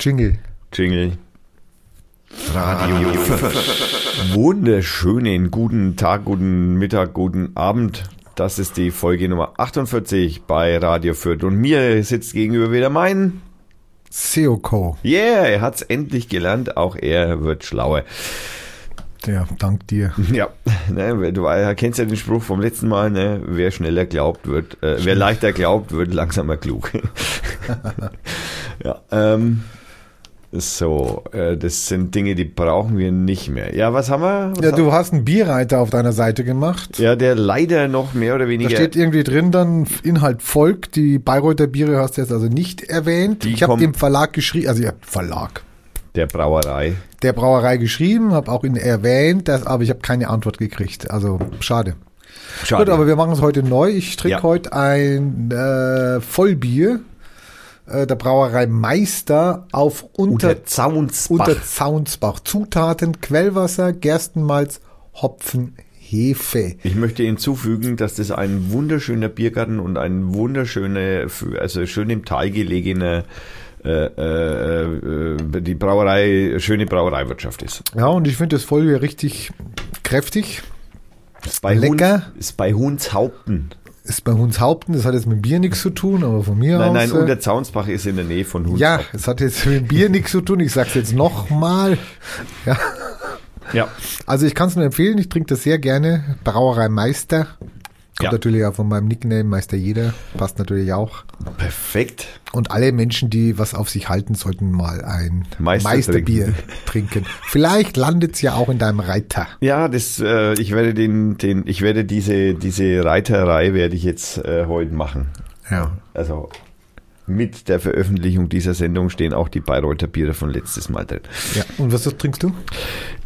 Jingle. Jingle. Radio 5. Wunderschönen guten Tag, guten Mittag, guten Abend. Das ist die Folge Nummer 48 bei Radio Fürth. Und mir sitzt gegenüber wieder mein Seoko. Yeah, er hat's endlich gelernt. Auch er wird schlauer. Ja, dank dir. Ja, ne, du kennst ja den Spruch vom letzten Mal, ne, wer schneller glaubt, wird, äh, wer leichter glaubt, wird langsamer klug. ja, ähm, so, äh, das sind Dinge, die brauchen wir nicht mehr. Ja, was haben wir? Was Ja, haben du hast einen Bierreiter auf deiner Seite gemacht. ja, der leider noch mehr oder Da weniger. steht irgendwie drin dann Inhalt folgt. Die Bayreuther Biere hast du jetzt also nicht erwähnt. Die ich habe dem Verlag geschrieben, also ja, Verlag, der Brauerei. der Brauerei geschrieben, habe auch ihn erwähnt, das, aber ich habe keine Antwort gekriegt. Also schade. Schade. Gut, aber wir machen es heute neu. Ich trinke Ja. heute ein äh, Vollbier äh, der Brauerei Meister auf unter, unter Zaunsbach. unter Zaunsbach. Zutaten, Quellwasser, Gerstenmalz, Hopfen, Hefe. Ich möchte hinzufügen, dass das ein wunderschöner Biergarten und ein wunderschöner, also schön im Tal gelegener, äh, äh, die Brauerei, schöne Brauereiwirtschaft ist. Ja, und ich finde das Vollbier richtig kräftig. Ist bei Lecker. Huns, ist bei Hunshaupten. Ist bei Hunshaupten, das hat jetzt mit Bier nichts zu tun, aber von mir Nein, aus. nein, äh, unter Zaunsbach ist in der Nähe von Hunshaupten. ja, es hat jetzt mit Bier nichts zu tun. Ich sag's jetzt nochmal. Ja, ja. also ich kann es nur empfehlen. Ich trinke das sehr gerne. Brauerei Meister. Kommt Ja. natürlich auch von meinem Nickname Meister Jeder. Passt natürlich auch. Perfekt. Und alle Menschen, die was auf sich halten, sollten mal ein Meister Meisterbier trinken. Vielleicht landet's ja auch in deinem Reiter. Ja, das, äh, ich werde den, den, ich werde diese, diese Reiterei werde ich jetzt äh, heute machen. Ja. Also mit der Veröffentlichung dieser Sendung stehen auch die Bayreuther Biere von letztes Mal drin. ja. Und was trinkst du?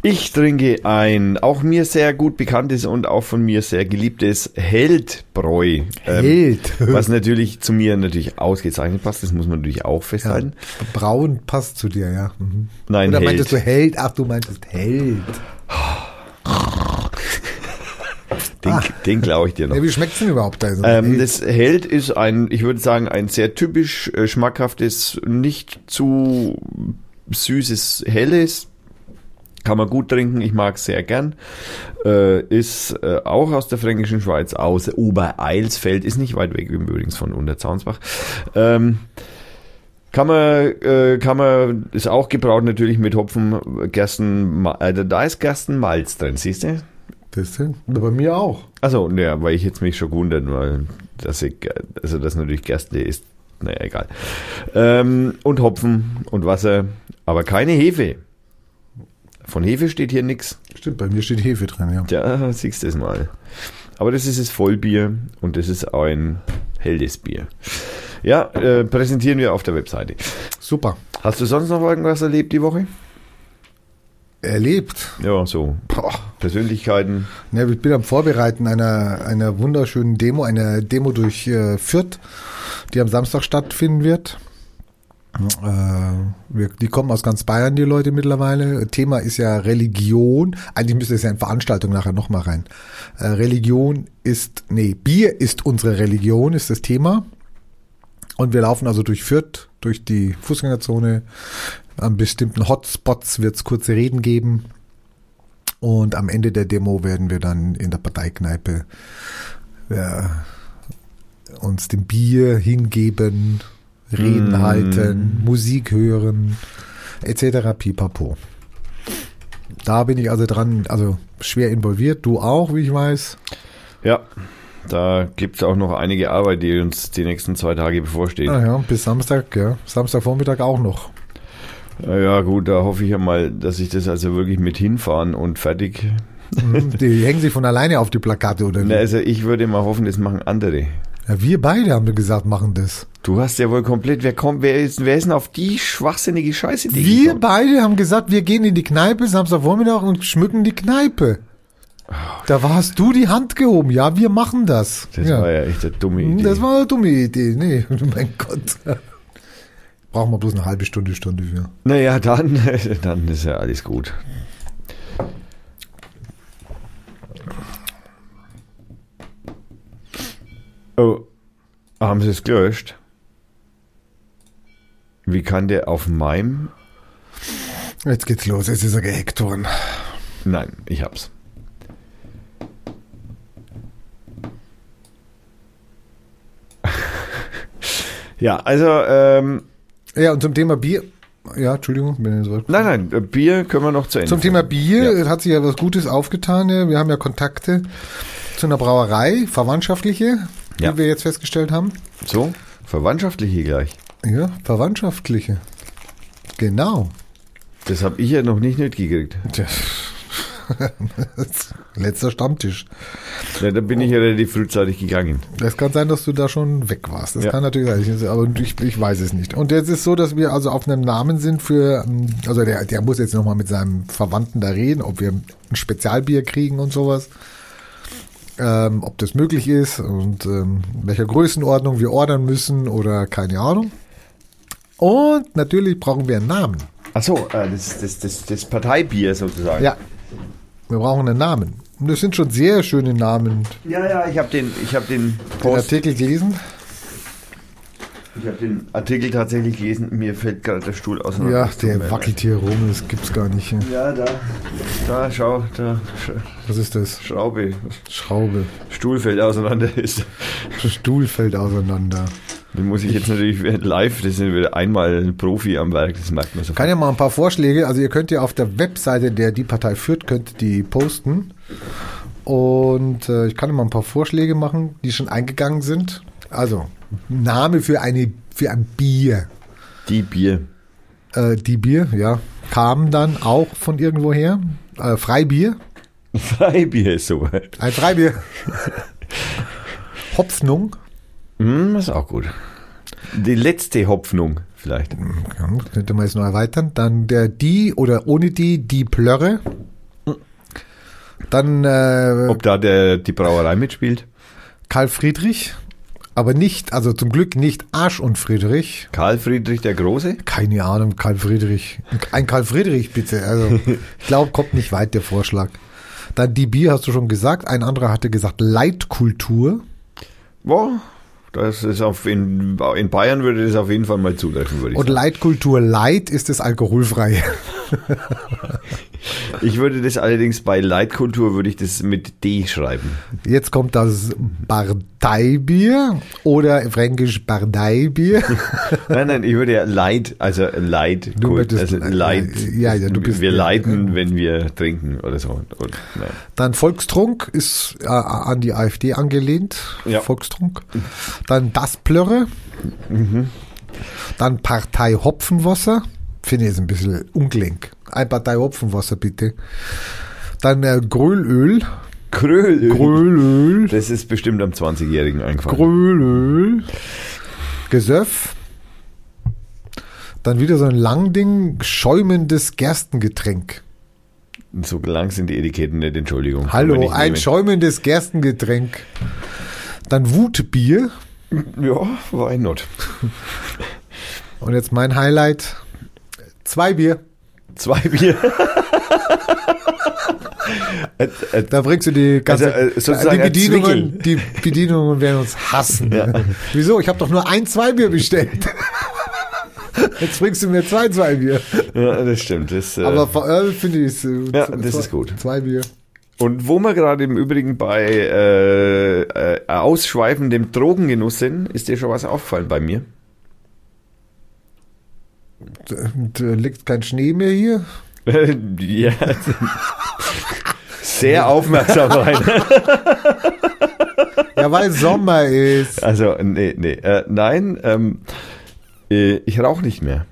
Ich trinke ein auch mir sehr gut bekanntes und auch von mir sehr geliebtes Heldbräu. Ähm, Held. was natürlich zu mir natürlich ausgezeichnet passt, das muss man natürlich auch festhalten. Braun passt zu dir, ja. Mhm. Nein, Oder Held. meintest du Held? Ach, du meintest Held. Den, Ah. den klaue ich dir noch. Ja, wie schmeckt's denn überhaupt? Also, Ähm, das Held ist ein, ich würde sagen, ein sehr typisch äh, schmackhaftes, nicht zu süßes, helles. Kann man gut trinken, ich mag es sehr gern. Äh, ist äh, auch aus der fränkischen Schweiz, aus Obereilsfeld, ist nicht weit weg übrigens von Unterzaunsbach. Ähm, kann man, äh, kann man, ist auch gebraut natürlich mit Hopfen, Gersten, äh, da ist Gerstenmalz drin, siehst du? Das sind, bei mir auch. Also, ja, weil ich jetzt mich schon gewundert, weil das, ich, also das natürlich Gerste ist, naja, egal. Ähm, und Hopfen und Wasser, aber keine Hefe. Von Hefe steht hier nichts. Stimmt, bei mir steht Hefe drin, ja. Ja, siehst du es mal. Aber das ist das Vollbier und das ist ein helles Bier. Ja, äh, präsentieren wir auf der Webseite. Super. Hast du sonst noch irgendwas erlebt die Woche? Erlebt. Ja, so Boah. Persönlichkeiten. Ja, ich bin am Vorbereiten einer, einer wunderschönen Demo, einer Demo durch äh, Fürth, die am Samstag stattfinden wird. Äh, wir, die kommen aus ganz Bayern, die Leute mittlerweile. Thema ist ja Religion. Eigentlich müsste es ja in Veranstaltung nachher nochmal rein. Äh, Religion ist, nee, Bier ist unsere Religion, ist das Thema. Und wir laufen also durch Fürth, durch die Fußgängerzone. An bestimmten Hotspots wird es kurze Reden geben. Und am Ende der Demo werden wir dann in der Parteikneipe ja, uns dem Bier hingeben, Reden Mm. halten, Musik hören, etc. Pipapo. Da bin ich also dran, also schwer involviert. Du auch, wie ich weiß. Ja, da gibt es auch noch einige Arbeit, die uns die nächsten zwei Tage bevorsteht. Ah ja, bis Samstag, ja. Samstagvormittag auch noch. Ja, gut, da hoffe ich ja mal, dass ich das also wirklich mit hinfahren und fertig. Mhm, Die hängen sich von alleine auf die Plakate oder wie? Na, also ich würde mal hoffen, das machen andere. Ja, wir beide haben gesagt, machen das. Du hast ja wohl komplett, wer kommt, wer ist, wer ist denn auf die schwachsinnige Scheiße? die Wir gekommen? beide haben gesagt, wir gehen in die Kneipe Samstagvormittag und schmücken die Kneipe. Da warst du die Hand gehoben. Ja, wir machen das. Das ja. war ja echt eine dumme Idee. Das war eine dumme Idee. Nee, mein Gott. Brauchen wir bloß eine halbe Stunde, Stunde für. naja, dann, dann ist ja alles gut. Oh, haben sie es gelöscht? Wie kann der auf meinem? Jetzt geht's los, jetzt ist er gehackt worden. Nein, ich hab's. ja, also ähm, Ja, und zum Thema Bier. Ja, Entschuldigung, bin ich so. nein, nein, äh, Bier können wir noch zu Ende. Zum Thema Bier Ja. hat sich ja was Gutes aufgetan. ja. Wir haben ja Kontakte zu einer Brauerei, verwandtschaftliche, Ja. wie wir jetzt festgestellt haben. So, verwandtschaftliche gleich. Ja, verwandtschaftliche. Genau. Das habe ich ja noch nicht mitgekriegt. Tja. Letzter Stammtisch. Ja, da bin ich ja relativ frühzeitig gegangen. Es kann sein, dass du da schon weg warst. Das Ja. kann natürlich sein, aber ich, ich weiß es nicht. Und jetzt ist so, dass wir also auf einem Namen sind für, ähm, also der, der muss jetzt nochmal mit seinem Verwandten da reden, ob wir ein Spezialbier kriegen und sowas. Ähm, ob das möglich ist und ähm, in welcher Größenordnung wir ordern müssen oder keine Ahnung. Und natürlich brauchen wir einen Namen. Ach so, äh, das, das, das, das Parteibier sozusagen. Ja, wir brauchen einen Namen. Und das sind schon sehr schöne Namen. ja, ja ich habe den, ich habe den Den Artikel gelesen. ich habe den Artikel tatsächlich gelesen. Mir fällt gerade der Stuhl auseinander. Ja, der wackelt hier rum, das gibt's gar nicht. Ja, da, da, schau, da, Was ist das? Schraube, Schraube. Stuhl fällt auseinander. Ist, Stuhl fällt auseinander. Den muss ich jetzt natürlich live, das sind wieder einmal ein Profi am Werk, das merkt man so. Kann ja mal ein paar Vorschläge, also ihr könnt ja auf der Webseite, der die Partei führt, könnt die posten. Und äh, ich kann ja mal ein paar Vorschläge machen, die schon eingegangen sind. Also, Name für eine für ein Bier. Die Bier. Äh, die Bier, ja, kam dann auch von irgendwoher. Äh, Freibier. Freibier ist so. Ein Freibier. Hopfnung. Hm, ist auch gut. Die letzte Hoffnung vielleicht. Ja, könnte man jetzt noch erweitern. Dann der die oder ohne die, die Plörre. Dann äh, Ob da der, die Brauerei mitspielt? Karl Friedrich, aber nicht, also zum Glück nicht Arsch und Friedrich. Karl Friedrich der Große? Keine Ahnung, Karl Friedrich. Ein Karl Friedrich bitte. Also ich glaube, kommt nicht weit der Vorschlag. Dann die Bier hast du schon gesagt. Ein anderer hatte gesagt Leitkultur. Boah, das ist auf in, in Bayern würde das auf jeden Fall mal zutreffen, würde ich Und sagen. Leitkultur Light ist das alkoholfreie. Ich würde das allerdings bei Leitkultur würde ich das mit D schreiben. Jetzt kommt das Bardeibier oder fränkisch Bardeibier. Nein, nein, ich würde ja Leid, also Leid, Du also Leid- ja, ja, du bist- wir leiden, wenn wir trinken oder so. Und, nein. Dann Volkstrunk ist äh, an die AfD angelehnt. Ja. Volkstrunk. Dann das Plörre. Dann Partei Hopfenwasser. Finde ich jetzt ein bisschen ungelenk. Ein Partei Hopfenwasser bitte. Dann äh, Grölöl. Kröl. Grölöl. Das ist bestimmt am 20-Jährigen eingefallen. Grölöl. Gesöff. Dann wieder so ein Langding, schäumendes Gerstengetränk. So lang sind die Etiketten nicht, Entschuldigung. Hallo, ein nehmen. schäumendes Gerstengetränk. Dann Wutbier. Ja, why not? Und jetzt mein Highlight. Zwei Bier. Zwei Bier. Äh, äh, Da bringst du die ganze, Also, äh, die Bedienungen, die Bedienungen werden uns hassen. Wieso? Ich habe doch nur ein Zweibier bestellt. Jetzt bringst du mir zwei Zweibier. ja, das stimmt. Das, äh, Aber verölt finde ich es. äh, Ja, zwei- das ist gut. Zwei Bier. Und wo wir gerade im Übrigen bei äh, äh, ausschweifendem Drogengenuss sind, ist dir schon was aufgefallen bei mir? Liegt kein Schnee mehr hier. ja. Sehr aufmerksam rein. Ja, weil Sommer ist. Also, nee, nee. Äh, nein, ähm, äh, ich rauche nicht mehr.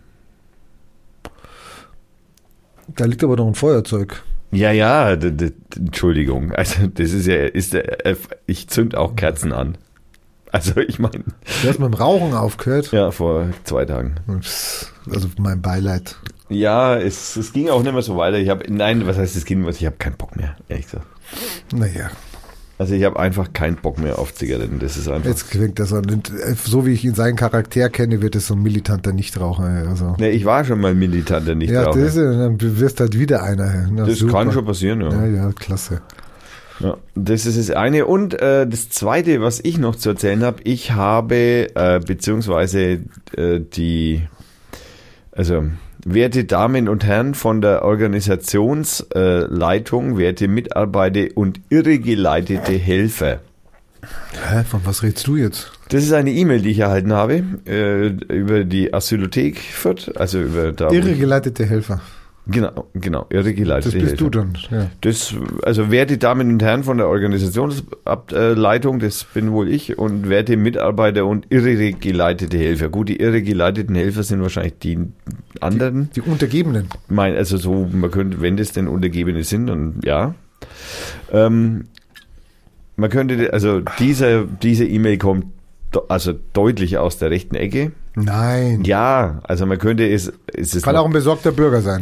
Da liegt aber noch ein Feuerzeug. Ja, ja, Entschuldigung. Also, das ist ja, ist der, äh, ich zünd auch Kerzen an. Also, ich meine, Du hast mit dem Rauchen aufgehört. ja, vor zwei Tagen. Also mein Beileid. Ja, es, es ging auch nicht mehr so weiter. Ich habe, nein, was heißt es ging? Ich habe keinen Bock mehr, ehrlich gesagt. Naja, Also ich habe einfach keinen Bock mehr auf Zigaretten. Das ist einfach. jetzt klingt das an. Und, äh, So wie ich ihn seinen Charakter kenne, wird es so ein militanter Nichtraucher. Also. Ne, ich war schon mal militanter nicht Ja, das ist, dann wirst halt wieder einer. Na, Das super. kann schon passieren, ja. Ja, ja, klasse. Ja. Das ist das eine. Und äh, das zweite, was ich noch zu erzählen habe, ich habe, äh, beziehungsweise äh, die Also, werte Damen und Herren von der Organisationsleitung, werte Mitarbeiter und irregeleitete Helfer. Hä, von was redest du jetzt? Das ist eine E-Mail, die ich erhalten habe, äh, über die Asylothek Fürth, also über da. Irregeleitete Helfer. Genau, genau, irregeleitete Das bist du dann. Ja. Das, also werte Damen und Herren von der Organisationsleitung, das bin wohl ich, und werte Mitarbeiter und irregeleitete Helfer. Gut, die irregeleiteten Helfer sind wahrscheinlich die anderen. Die Untergebenen. Mein, also so, man könnte, wenn das denn Untergebene sind, dann ja. Ähm, man könnte, also diese, diese E-Mail kommt also deutlich aus der rechten Ecke. Nein. Ja, also man könnte es, es ist Kann noch- auch ein besorgter Bürger sein.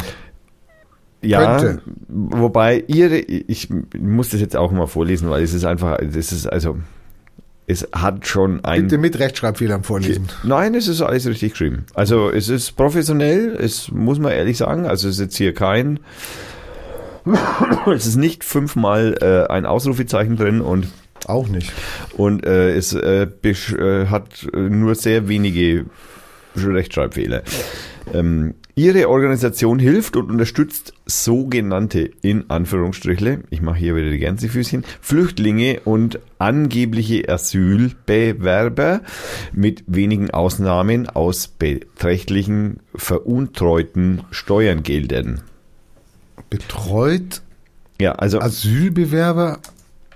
Ja, Könnte. wobei ihre, ich muss das jetzt auch mal vorlesen, weil es ist einfach, das ist also, es hat schon ein. Bitte mit Rechtschreibfehlern vorlesen. Nein, es ist alles richtig geschrieben. Also es ist professionell, es muss man ehrlich sagen. Also es ist jetzt hier kein, es ist nicht fünfmal äh, ein Ausrufezeichen drin und Auch nicht. und äh, es äh, äh, hat äh, nur sehr wenige Rechtschreibfehler. Ähm, ihre Organisation hilft und unterstützt sogenannte, in Anführungsstrichle, ich mache hier wieder die Gänsefüßchen, Flüchtlinge und angebliche Asylbewerber mit wenigen Ausnahmen aus beträchtlichen veruntreuten Steuergeldern. Betreut Ja, also Asylbewerber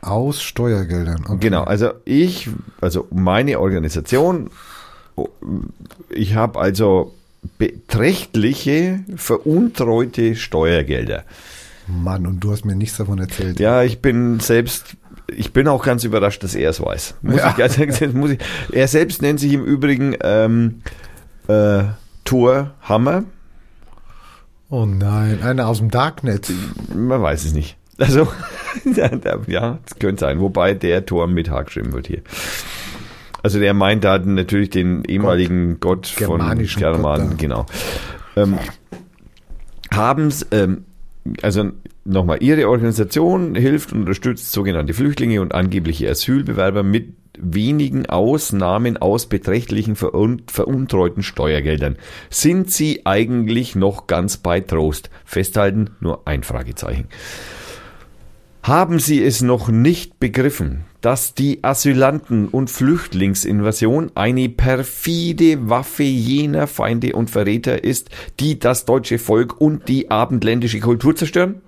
aus Steuergeldern. Okay. Genau, also ich, also meine Organisation, ich habe also beträchtliche veruntreute Steuergelder. Mann, und du hast mir nichts davon erzählt. Ja, ich bin selbst, ich bin auch ganz überrascht, dass er es weiß. Muss Ja. ich sagen, muss ich, er selbst nennt sich im Übrigen ähm, äh, Thor Hammer. Oh nein, einer aus dem Darknet. Man weiß es nicht. Also, ja, ja, das könnte sein. Wobei der Tor mit H geschrieben wird hier. Also der meint da natürlich den ehemaligen Gott, von Germanischen Germanen, Gott genau. Ähm, haben's, ähm, also nochmal, Ihre Organisation hilft und unterstützt sogenannte Flüchtlinge und angebliche Asylbewerber mit wenigen Ausnahmen aus beträchtlichen verun veruntreuten Steuergeldern. Sind Sie eigentlich noch ganz bei Trost? Festhalten, nur ein Fragezeichen. Haben Sie es noch nicht begriffen, dass die Asylanten- und Flüchtlingsinvasion eine perfide Waffe jener Feinde und Verräter ist, die das deutsche Volk und die abendländische Kultur zerstören?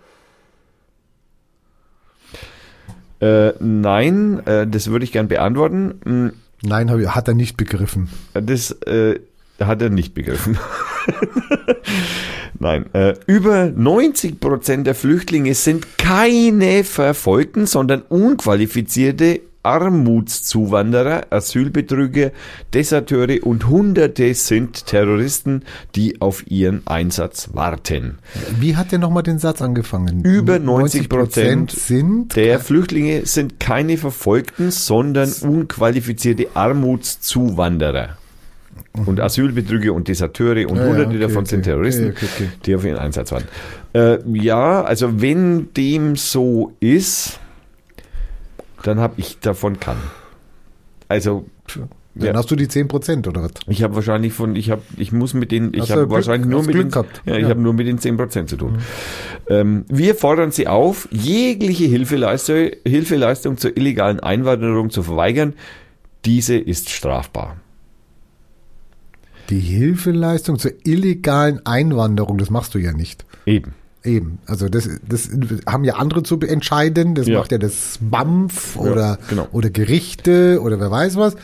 Äh, nein, äh, das würde ich gern beantworten. Hm, Nein, hat er nicht begriffen. das äh, hat er nicht begriffen. Nein, äh, über 90 Prozent der Flüchtlinge sind keine Verfolgten, sondern unqualifizierte Armutszuwanderer, Asylbetrüger, Deserteure und Hunderte sind Terroristen, die auf ihren Einsatz warten. Wie hat der nochmal den Satz angefangen? Über 90 Prozent sind Der Flüchtlinge sind keine Verfolgten, sondern unqualifizierte Armutszuwanderer. Und Asylbetrüger und Deserteure und Ja, ja, hunderte okay, davon okay, sind Terroristen, okay, die auf ihren Einsatz waren. Äh, ja, also wenn dem so ist, dann habe ich davon kann. Also Dann ja. hast du die 10 Prozent oder was? ich habe wahrscheinlich von, ich habe, ich muss mit den, ich habe wahrscheinlich nur mit Glück den, gehabt. ja, ich Ja. Mhm. habe nur mit den 10% zu tun. Ähm, wir fordern Sie auf, jegliche Hilfeleistung, Hilfeleistung zur illegalen Einwanderung zu verweigern. Diese ist strafbar. Die Hilfeleistung zur illegalen Einwanderung, das machst du ja nicht. Eben. Eben. Also das, das haben ja andere zu entscheiden. Das Ja. macht ja das BAMF Ja, oder, genau. oder Gerichte oder wer weiß was.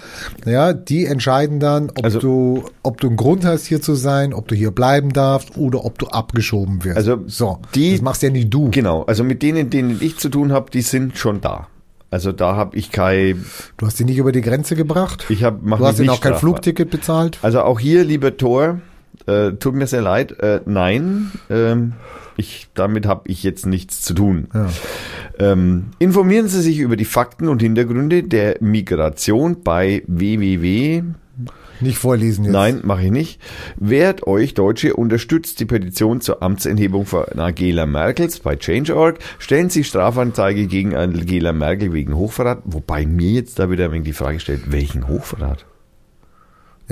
Ja, die entscheiden dann, ob Also- du, ob du einen Grund hast, hier zu sein, ob du hier bleiben darfst oder ob du abgeschoben wirst. Also so, die- das machst ja nicht du. Genau. Also mit denen, denen ich zu tun habe, die sind schon da. Also da habe ich kein, Du hast die nicht über die Grenze gebracht. ich habe, du hast nicht auch kein. Flugticket bezahlt. Also auch hier, lieber Thor, äh, tut mir sehr leid, äh, nein, ähm, ich, damit habe ich jetzt nichts zu tun. Ja. Ähm, informieren Sie sich über die Fakten und Hintergründe der Migration bei www. Nicht vorlesen jetzt. Nein, mache ich nicht. Wehrt euch Deutsche unterstützt die Petition zur Amtsenthebung von Angela Merkels bei Change.org. Stellen Sie Strafanzeige gegen Angela Merkel wegen Hochverrat. Wobei mir jetzt da wieder ein wenig die Frage stellt, welchen Hochverrat?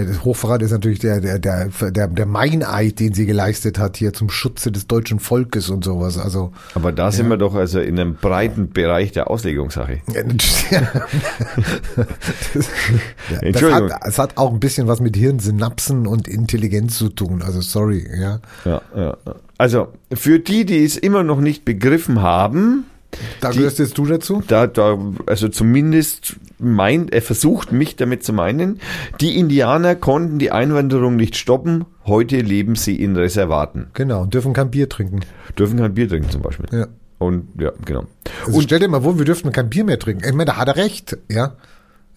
Das Hochverrat ist natürlich der, der, der, der, der Meineid, den sie geleistet hat hier zum Schutze des deutschen Volkes und sowas. Also, Aber da sind wir doch also in einem breiten Bereich der Auslegungssache. ja, das, ja, Entschuldigung. hat, es hat auch ein bisschen was mit Hirnsynapsen und Intelligenz zu tun. Also sorry, ja. Ja, ja. Also für die, die es immer noch nicht begriffen haben, Da Die- gehörst jetzt du dazu? da, da, also zumindest meint, er versucht mich damit zu meinen, die Indianer konnten die Einwanderung nicht stoppen, heute leben sie in Reservaten. Genau, und dürfen kein Bier trinken. Dürfen kein Bier trinken zum Beispiel. Ja. Und ja, genau. Also stell dir mal vor, wir dürften kein Bier mehr trinken. Ich meine, da hat er recht, ja.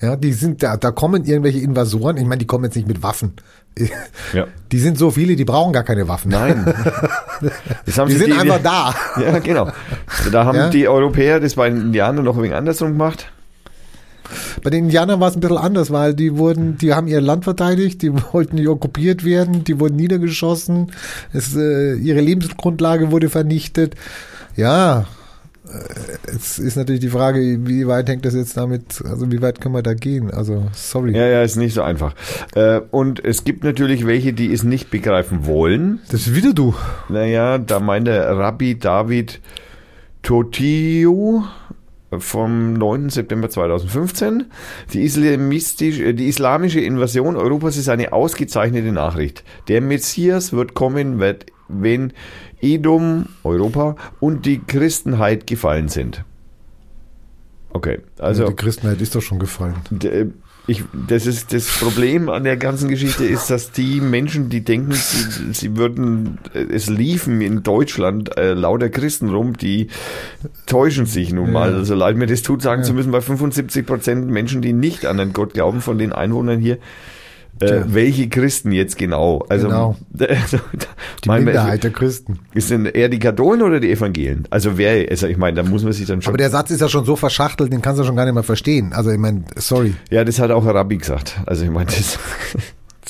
Ja, die sind da, da kommen irgendwelche Invasoren. Ich meine, die kommen jetzt nicht mit Waffen. Ja. Die sind so viele, die brauchen gar keine Waffen. Nein. Die sind einfach da. Ja, genau. Da haben Ja. die Europäer das bei den Indianern noch ein wenig andersrum gemacht. Bei den Indianern war es ein bisschen anders, weil die wurden, die haben ihr Land verteidigt, die wollten nicht okkupiert werden, die wurden niedergeschossen, es, äh, ihre Lebensgrundlage wurde vernichtet. Ja, äh, es ist natürlich die Frage, wie weit hängt das jetzt damit, also wie weit können wir da gehen? Also, sorry. Ja, ja, ist nicht so einfach. Äh, Und es gibt natürlich welche, die es nicht begreifen wollen. Das ist wieder du. Naja, da meint der Rabbi David Totiu vom 9. September 2015. Die, äh, die islamische Invasion Europas ist eine ausgezeichnete Nachricht. Der Messias wird kommen, wird, wenn Edom, Europa und die Christenheit gefallen sind. Okay, also die Christenheit ist doch schon gefallen. D- Ich, das ist das Problem an der ganzen Geschichte ist, dass die Menschen, die denken, sie, sie würden, äh, es liefen in Deutschland äh, lauter Christen rum, die täuschen sich nun mal. Ja. Also leid mir das tut, sagen Ja. zu müssen, bei 75 Prozent Menschen, die nicht an den Gott glauben, von den Einwohnern hier, äh, welche Christen jetzt genau? Also, Genau. also Die mein- Minderheit der Christen. Ist denn eher die Katholen oder die Evangelien? Also wer, also ich meine, da muss man sich dann schon. Aber der Satz ist ja schon so verschachtelt, den kannst du schon gar nicht mehr verstehen. Also ich meine, sorry. ja, das hat auch ein Rabbi gesagt. Also ich meine, das.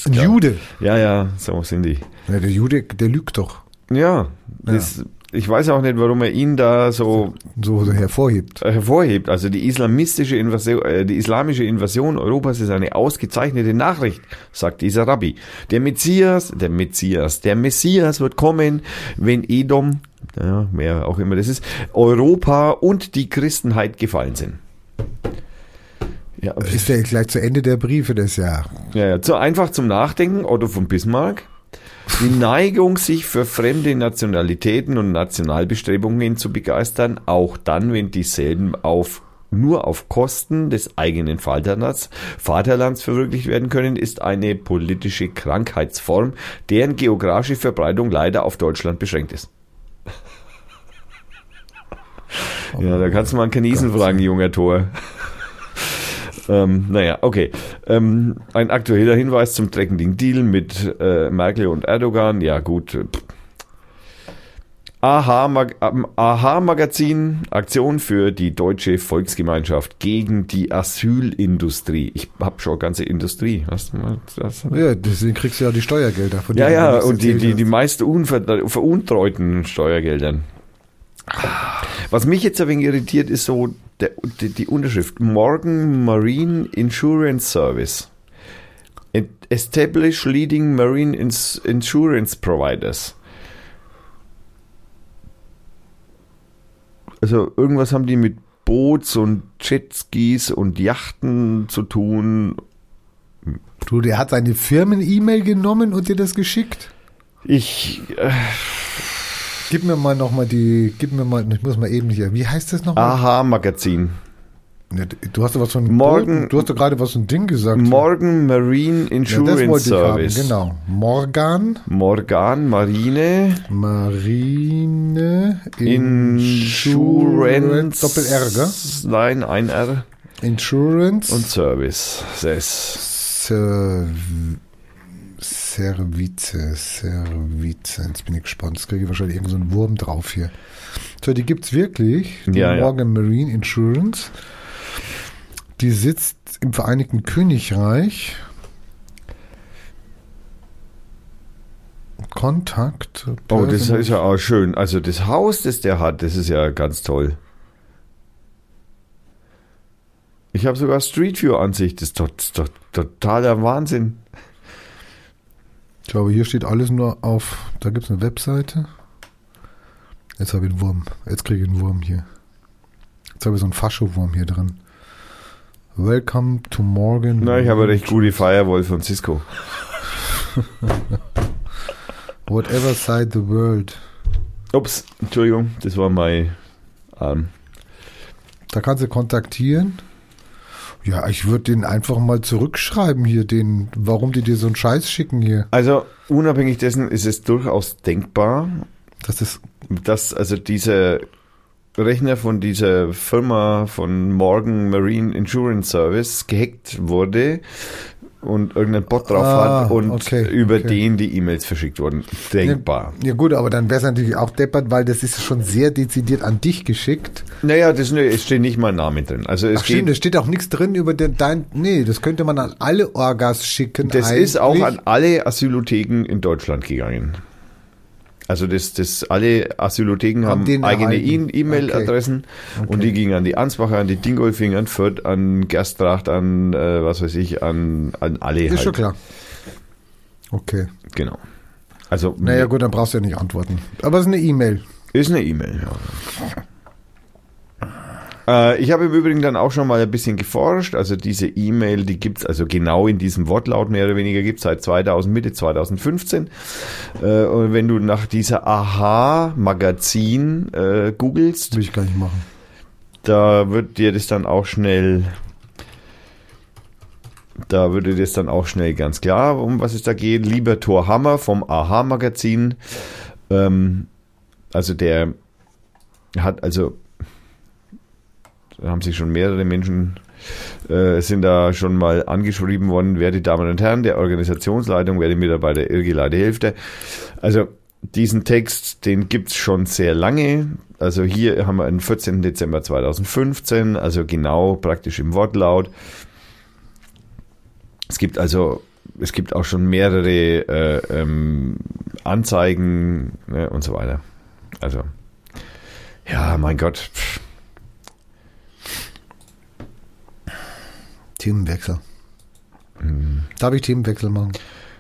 Ein. Jude. Ja, ja, so sind die. Ja, der Jude, der lügt doch. Ja, das, ich weiß auch nicht, warum er ihn da so So, so hervorhebt. äh, hervorhebt. Also die islamistische Invasion, äh, die islamische Invasion Europas ist eine ausgezeichnete Nachricht, sagt dieser Rabbi. Der Messias, der Messias, der Messias wird kommen, wenn Edom, ja, wer auch immer das ist, Europa und die Christenheit gefallen sind. Ja, Ist ja gleich zu Ende der Briefe des Jahr. Ja, ja, zu einfach zum Nachdenken, Otto von Bismarck. Die Neigung, sich für fremde Nationalitäten und Nationalbestrebungen zu begeistern, auch dann, wenn dieselben auf nur auf Kosten des eigenen Vaterlands, Vaterlands verwirklicht werden können, ist eine politische Krankheitsform, deren geografische Verbreitung leider auf Deutschland beschränkt ist. Ja, da kannst du mal einen Chinesen fragen, junger Tor. Ähm, naja, okay. Ähm, ein aktueller Hinweis zum Tracking Deal mit äh, Merkel und Erdogan. Ja, gut. äh. AHA, ähm, AHA Magazin, Aktion für die deutsche Volksgemeinschaft gegen die Asylindustrie. Ich habe schon ganze Industrie. Hast du mal das? Ja, deswegen kriegst du ja die Steuergelder von Ja, ja, und die, die, die meist veruntreuten Steuergeldern. Was mich jetzt ein wenig irritiert, ist so der, die, die Unterschrift. Morgan Marine Insurance Service. Establish leading marine ins insurance providers. Also irgendwas haben die mit Boots und Jetskis und Yachten zu tun. Du, der hat seine Firmen-E-Mail genommen und dir das geschickt? Ich, äh, Gib mir mal nochmal die, gib mir mal, ich muss mal eben hier, wie heißt das nochmal? AHA Magazin. Ne, Du hast doch was von Morgen- Booten- du hast doch gerade was von Ding gesagt. Morgan Marine ja, Insurance das wollte Service. haben, genau. Morgan Morgan Marine Marine Insurance. Doppel R, gell? Nein, ein R Insurance und Service. Ses. Ser Service, Service. Jetzt bin ich gespannt. Jetzt kriege ich wahrscheinlich irgend so einen Wurm drauf hier. So, die gibt's wirklich. Die Ja, ja. Morgan Marine Insurance. Die sitzt im Vereinigten Königreich. Kontakt. Oh, das ist ja auch schön. Also das Haus, das der hat, das ist ja ganz toll. Ich habe sogar Street View Ansicht. Das ist doch, das ist doch totaler Wahnsinn. Glaube, hier steht alles nur auf, da gibt es eine Webseite. Jetzt habe ich einen Wurm. Jetzt kriege ich einen Wurm hier. Jetzt habe ich so einen Fascho-Wurm hier drin. Welcome to Morgan. Na, ich habe recht gute Firewall von Cisco. Whatever side the world. Ups, Entschuldigung, das war mein Arm. Da kannst du kontaktieren. Ja, ich würde den einfach mal zurückschreiben hier, den, warum die dir so einen Scheiß schicken hier. Also unabhängig dessen ist es durchaus denkbar, Das ist, dass also dieser Rechner von dieser Firma von Morgan Marine Insurance Service gehackt wurde und irgendein Bot drauf Ah, hat und okay, über okay. den die E-Mails verschickt wurden. Denkbar. ja gut, aber dann wäre es natürlich auch deppert, weil das ist schon sehr dezidiert an dich geschickt. Naja, das, ne, es steht nicht mein Name drin. Also es Ach stimmt, da steht auch nichts drin über den, dein, nee, das könnte man an alle Orgas schicken. das ist auch eigentlich. an alle Asylotheken in Deutschland gegangen. Also das, das alle Asylotheken Haben haben eigene. E- E-Mail-Adressen und Okay. die gingen an die Ansbacher, an die Dingolfing, an Fürth, an Gerstracht, an äh, was weiß ich, an, an alle Ist halt. schon klar. Okay. Genau. Also Naja, gut, dann brauchst du ja nicht antworten. Aber es ist eine E-Mail. ist eine E-Mail, ja. Äh, ich habe im Übrigen dann auch schon mal ein bisschen geforscht. Also diese E-Mail, die gibt's also genau in diesem Wortlaut mehr oder weniger gibt's seit 2000, Mitte 2015. Äh, und wenn du nach dieser Aha-Magazin äh, googelst, Will ich gar nicht machen. da wird dir das dann auch schnell, da würde das dann auch schnell ganz klar, um was es da geht. Lieber Thor Hammer vom Aha-Magazin. Ähm, also der hat also, da haben sich schon mehrere Menschen äh, sind da schon mal angeschrieben worden, werte Damen und Herren der Organisationsleitung, werte Mitarbeiter Irrgeleite Hälfte. Also diesen Text, den gibt's schon sehr lange. Also hier haben wir den 14. Dezember 2015, also genau praktisch im Wortlaut. Es gibt also, es gibt auch schon mehrere äh, ähm, Anzeigen ne, und so weiter. Also, ja, mein Gott. pff, Themenwechsel. Hm. Darf ich Themenwechsel machen?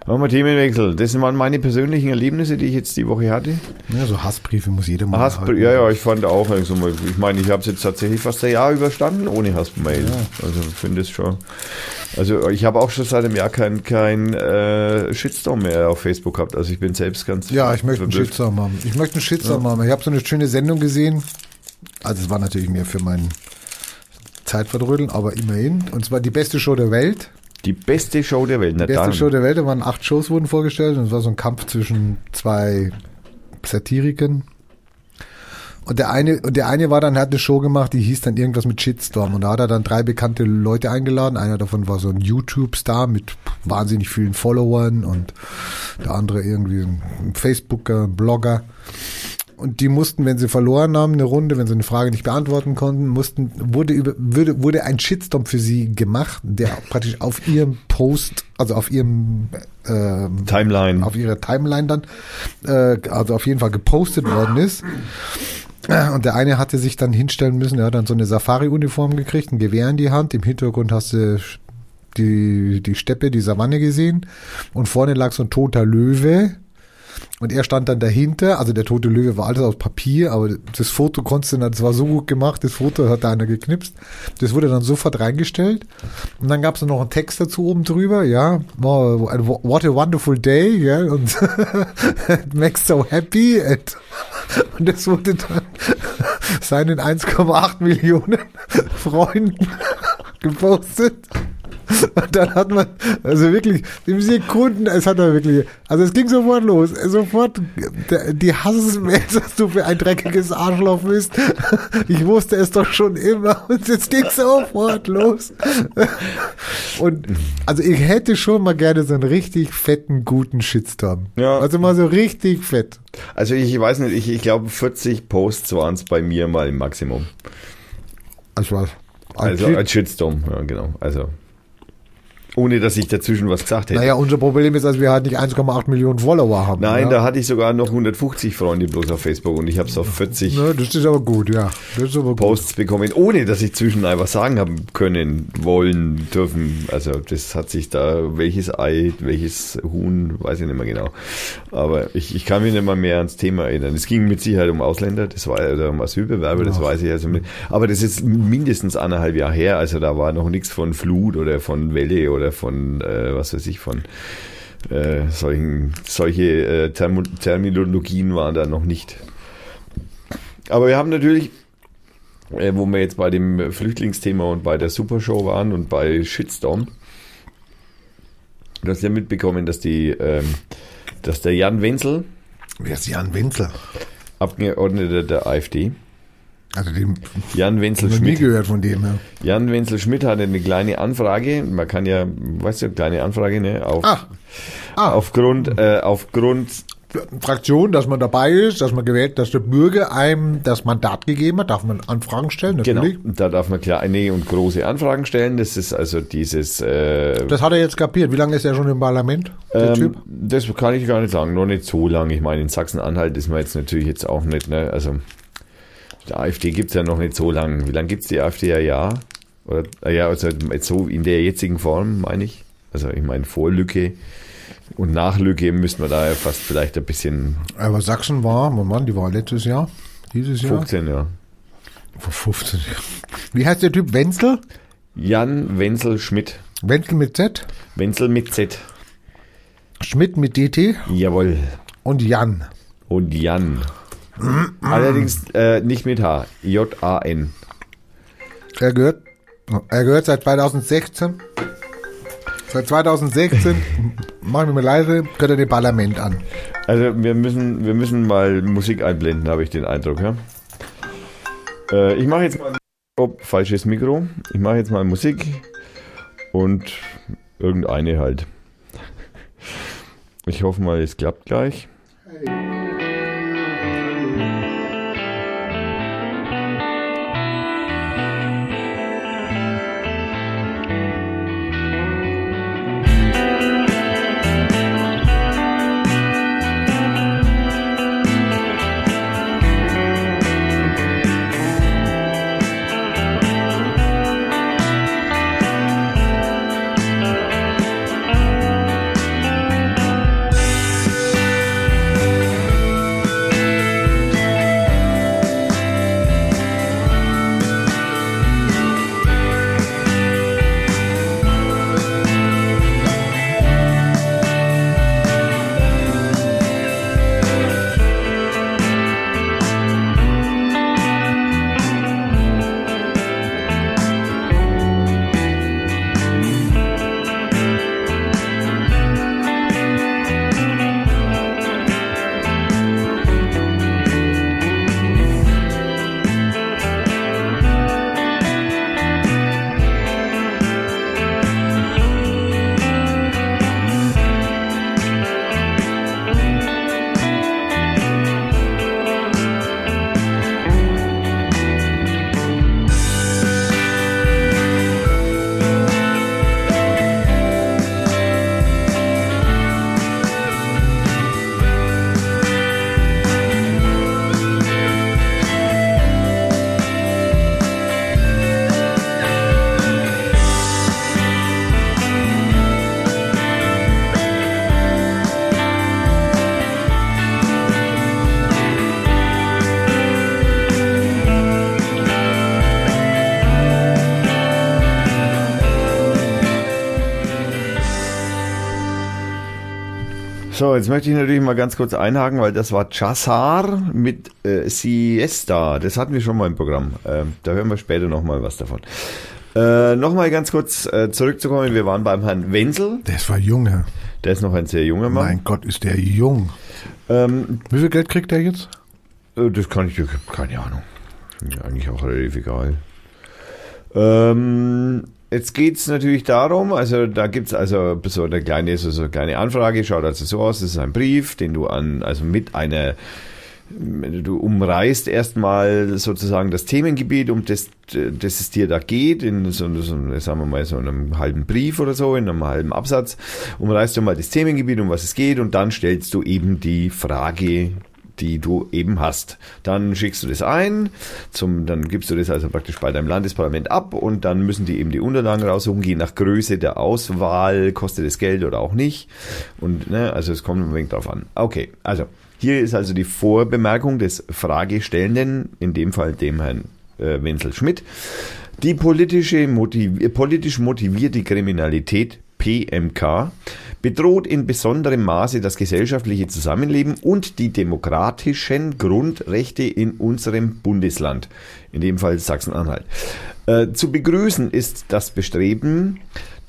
Machen wir Themenwechsel. Das waren meine persönlichen Erlebnisse, die ich jetzt die Woche hatte. Ja, so Hassbriefe muss jeder mal Hass, ja, ja, ich fand auch, also, ich meine, ich habe es jetzt tatsächlich fast ein Jahr überstanden ohne Hassmail. Also ich finde es schon. Also ich habe auch schon seit einem Jahr kein, kein äh, Shitstorm mehr auf Facebook gehabt. Also ich bin selbst ganz Ja, ich möchte einen. Shitstorm haben. Ich möchte einen Shitstorm haben. Ich habe so eine schöne Sendung gesehen. Also es war natürlich mehr für mein Zeitverdrödeln, aber immerhin. Und zwar die beste Show der Welt. Die beste Show der Welt. Na Beste dann. Show der Welt. Da waren acht Shows wurden vorgestellt und es war so ein Kampf zwischen zwei Satirikern. Und der eine, und der eine war dann, hat eine Show gemacht, die hieß dann irgendwas mit Shitstorm. Und da hat er dann drei bekannte Leute eingeladen. Einer davon war so ein YouTube-Star mit wahnsinnig vielen Followern und der andere irgendwie ein Facebooker, Blogger. Und die mussten, wenn sie verloren haben, eine Runde, wenn sie eine Frage nicht beantworten konnten, mussten, wurde über, würde, wurde ein Shitstorm für sie gemacht, der praktisch auf ihrem Post, also auf ihrem, ähm, Timeline. auf ihrer Timeline dann, äh, also auf jeden Fall gepostet worden ist. Und der eine hatte sich dann hinstellen müssen, er hat dann so eine Safari-Uniform gekriegt, ein Gewehr in die Hand, im Hintergrund hast du die, die Steppe, die Savanne gesehen und vorne lag so ein toter Löwe und er stand dann dahinter, also der tote Löwe war alles aus Papier, aber das Foto konntest du dann, das war so gut gemacht, das Foto hat da einer geknipst, das wurde dann sofort reingestellt. Und dann gab es noch einen Text dazu oben drüber, ja, what a wonderful day, ja, und makes so happy. And, und das wurde dann seinen 1,8 Millionen Freunden gepostet. Und dann hat man, also wirklich, im Sekunden, es hat er wirklich, also es ging sofort los, sofort, die Hassesmail, dass du für ein dreckiges Arschloch bist. Ich wusste es doch schon immer und es ging sofort los. Und, also ich hätte schon mal gerne so einen richtig fetten, guten Shitstorm. Ja. Also mal so richtig fett. Also ich weiß nicht, ich, ich glaube 40 Posts waren es bei mir mal im Maximum. Also was? Also Shit- ein Shitstorm, ja genau. Also ohne dass ich dazwischen was gesagt hätte. Naja, unser Problem ist, dass wir halt nicht 1,8 Millionen Follower haben. Nein, ja? da hatte ich sogar noch 150 Freunde bloß auf Facebook und ich habe es auf 40 Ne, das ist aber gut, ja. Das ist aber gut. Posts bekommen, ohne dass ich zwischen einfach sagen haben können, wollen, dürfen. Also das hat sich da, welches Ei, welches Huhn, weiß ich nicht mehr genau. Aber ich, ich kann mich nicht mal mehr ans Thema erinnern. Es ging mit Sicherheit um Ausländer, das war oder um Asylbewerber, das weiß ich also. Mit, aber das ist mindestens anderthalb Jahre her, also da war noch nichts von Flut oder von Welle oder von, äh, was weiß ich, von äh, solchen, solche äh, Termo Terminologien waren da noch nicht. Aber wir haben natürlich, äh, wo wir jetzt bei dem Flüchtlingsthema und bei der Supershow waren und bei Shitstorm, du hast ja mitbekommen, dass die, ähm, dass der Jan Wenzel, Wer ist Jan Wenzel? Abgeordneter der AfD, Also den Jan Wenzel noch nie Schmidt, gehört von dem, ja. Jan Wenzel Schmidt hatte eine kleine Anfrage, man kann ja, weißt du, kleine Anfrage, ne, auf, Ah, ah aufgrund, äh, aufgrund Fraktion, dass man dabei ist, dass man gewählt, dass der Bürger einem das Mandat gegeben hat, darf man Anfragen stellen, Genau, natürlich. da darf man kleine und große Anfragen stellen. Das ist also dieses. Äh, Das hat er jetzt kapiert. Wie lange ist er schon im Parlament, der ähm, Typ? das kann ich gar nicht sagen, noch nicht so lange. Ich meine, in Sachsen-Anhalt ist man jetzt natürlich jetzt auch nicht, ne? Also die AfD gibt's ja noch nicht so lange. Wie lange gibt's die AfD? Ein Jahr? Oder äh, ja, also so in der jetzigen Form, meine ich. Also ich meine Vorlücke und Nachlücke müssten wir da ja fast vielleicht ein bisschen Aber Sachsen war, Moment, die war letztes Jahr, dieses Jahr, 15, ja. vor 15 Jahren. Wie heißt der Typ? Wenzel? Jan Wenzel Schmidt. Wenzel mit Z, Wenzel mit Z. Schmidt mit DT Jawohl. und Jan. Und Jan. Allerdings äh, nicht mit H. J-A-N. Er gehört, er gehört seit 2016. Seit 2016, machen wir mal leise, gehört er dem Parlament an. Also wir müssen, wir müssen mal Musik einblenden, habe ich den Eindruck. Ja? Äh, ich mache jetzt mal. Oh, falsches Mikro. Ich mache jetzt mal Musik und irgendeine halt. Ich hoffe mal, es klappt gleich. So, jetzt möchte ich natürlich mal ganz kurz einhaken, weil das war Chassar mit äh, Siesta. Das hatten wir schon mal im Programm. Ähm, da hören wir später nochmal was davon. Äh, nochmal ganz kurz äh, zurückzukommen. Wir waren beim Herrn Wenzel. Der war jung, Herr. Der ist noch ein sehr junger Mann. Mein Gott, ist der jung. Ähm, Wie viel Geld kriegt er jetzt? Äh, Das kann ich, keine Ahnung. Eigentlich auch relativ egal. Ähm, jetzt geht's natürlich darum, also da gibt's also so eine kleine, so, so eine kleine Anfrage, schaut also so aus, das ist ein Brief, den du an, also mit einer du umreißt erstmal sozusagen das Themengebiet, um das, das es dir da geht, in so, so, sagen wir mal, so einem halben Brief oder so, in einem halben Absatz, umreißt du mal das Themengebiet, um was es geht, und dann stellst du eben die Frage, die du eben hast. Dann schickst du das ein, zum, dann gibst du das also praktisch bei deinem Landesparlament ab und dann müssen die eben die Unterlagen raussuchen, je nach Größe der Auswahl, kostet es Geld oder auch nicht. Und ne, also es kommt ein wenig drauf an. Okay, also hier ist also die Vorbemerkung des Fragestellenden, in dem Fall dem Herrn äh, Wenzel Schmidt. Die politische motiv politisch motivierte Kriminalität PMK bedroht in besonderem Maße das gesellschaftliche Zusammenleben und die demokratischen Grundrechte in unserem Bundesland, in dem Fall Sachsen-Anhalt. Äh, zu begrüßen ist das Bestreben,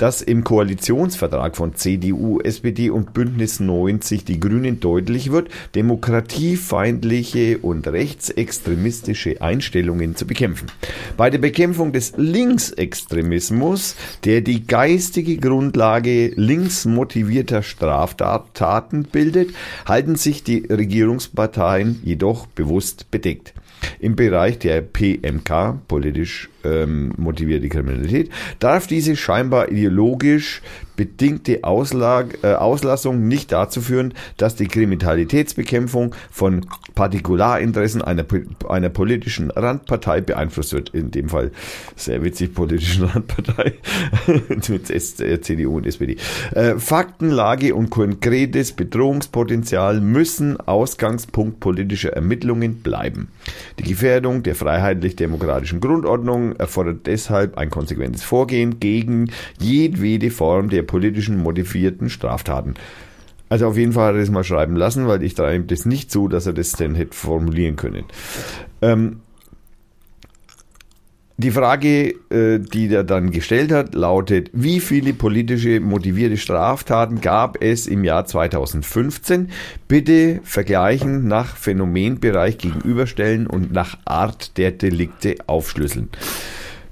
dass im Koalitionsvertrag von CDU, SPD und Bündnis 90 die Grünen deutlich wird, demokratiefeindliche und rechtsextremistische Einstellungen zu bekämpfen. Bei der Bekämpfung des Linksextremismus, der die geistige Grundlage linksmotivierter Straftaten bildet, halten sich die Regierungsparteien jedoch bewusst bedeckt. Im Bereich der PMK, politisch ähm, motivierte Kriminalität, darf diese scheinbar ideologisch bedingte Auslag, äh, Auslassung nicht dazu führen, dass die Kriminalitätsbekämpfung von Partikularinteressen einer, einer politischen Randpartei beeinflusst wird. In dem Fall sehr witzig, politischen Randpartei mit äh, CDU und SPD. Äh, Faktenlage und konkretes Bedrohungspotenzial müssen Ausgangspunkt politischer Ermittlungen bleiben. Die Gefährdung der freiheitlich-demokratischen Grundordnung erfordert deshalb ein konsequentes Vorgehen gegen jedwede Form der politischen motivierten Straftaten. Also auf jeden Fall hat er das mal schreiben lassen, weil ich traue ihm das nicht zu, dass er das denn hätte formulieren können. Ähm, die Frage, äh, die er dann gestellt hat, lautet, wie viele politische motivierte Straftaten gab es im Jahr 2015? Bitte vergleichen, nach Phänomenbereich gegenüberstellen und nach Art der Delikte aufschlüsseln.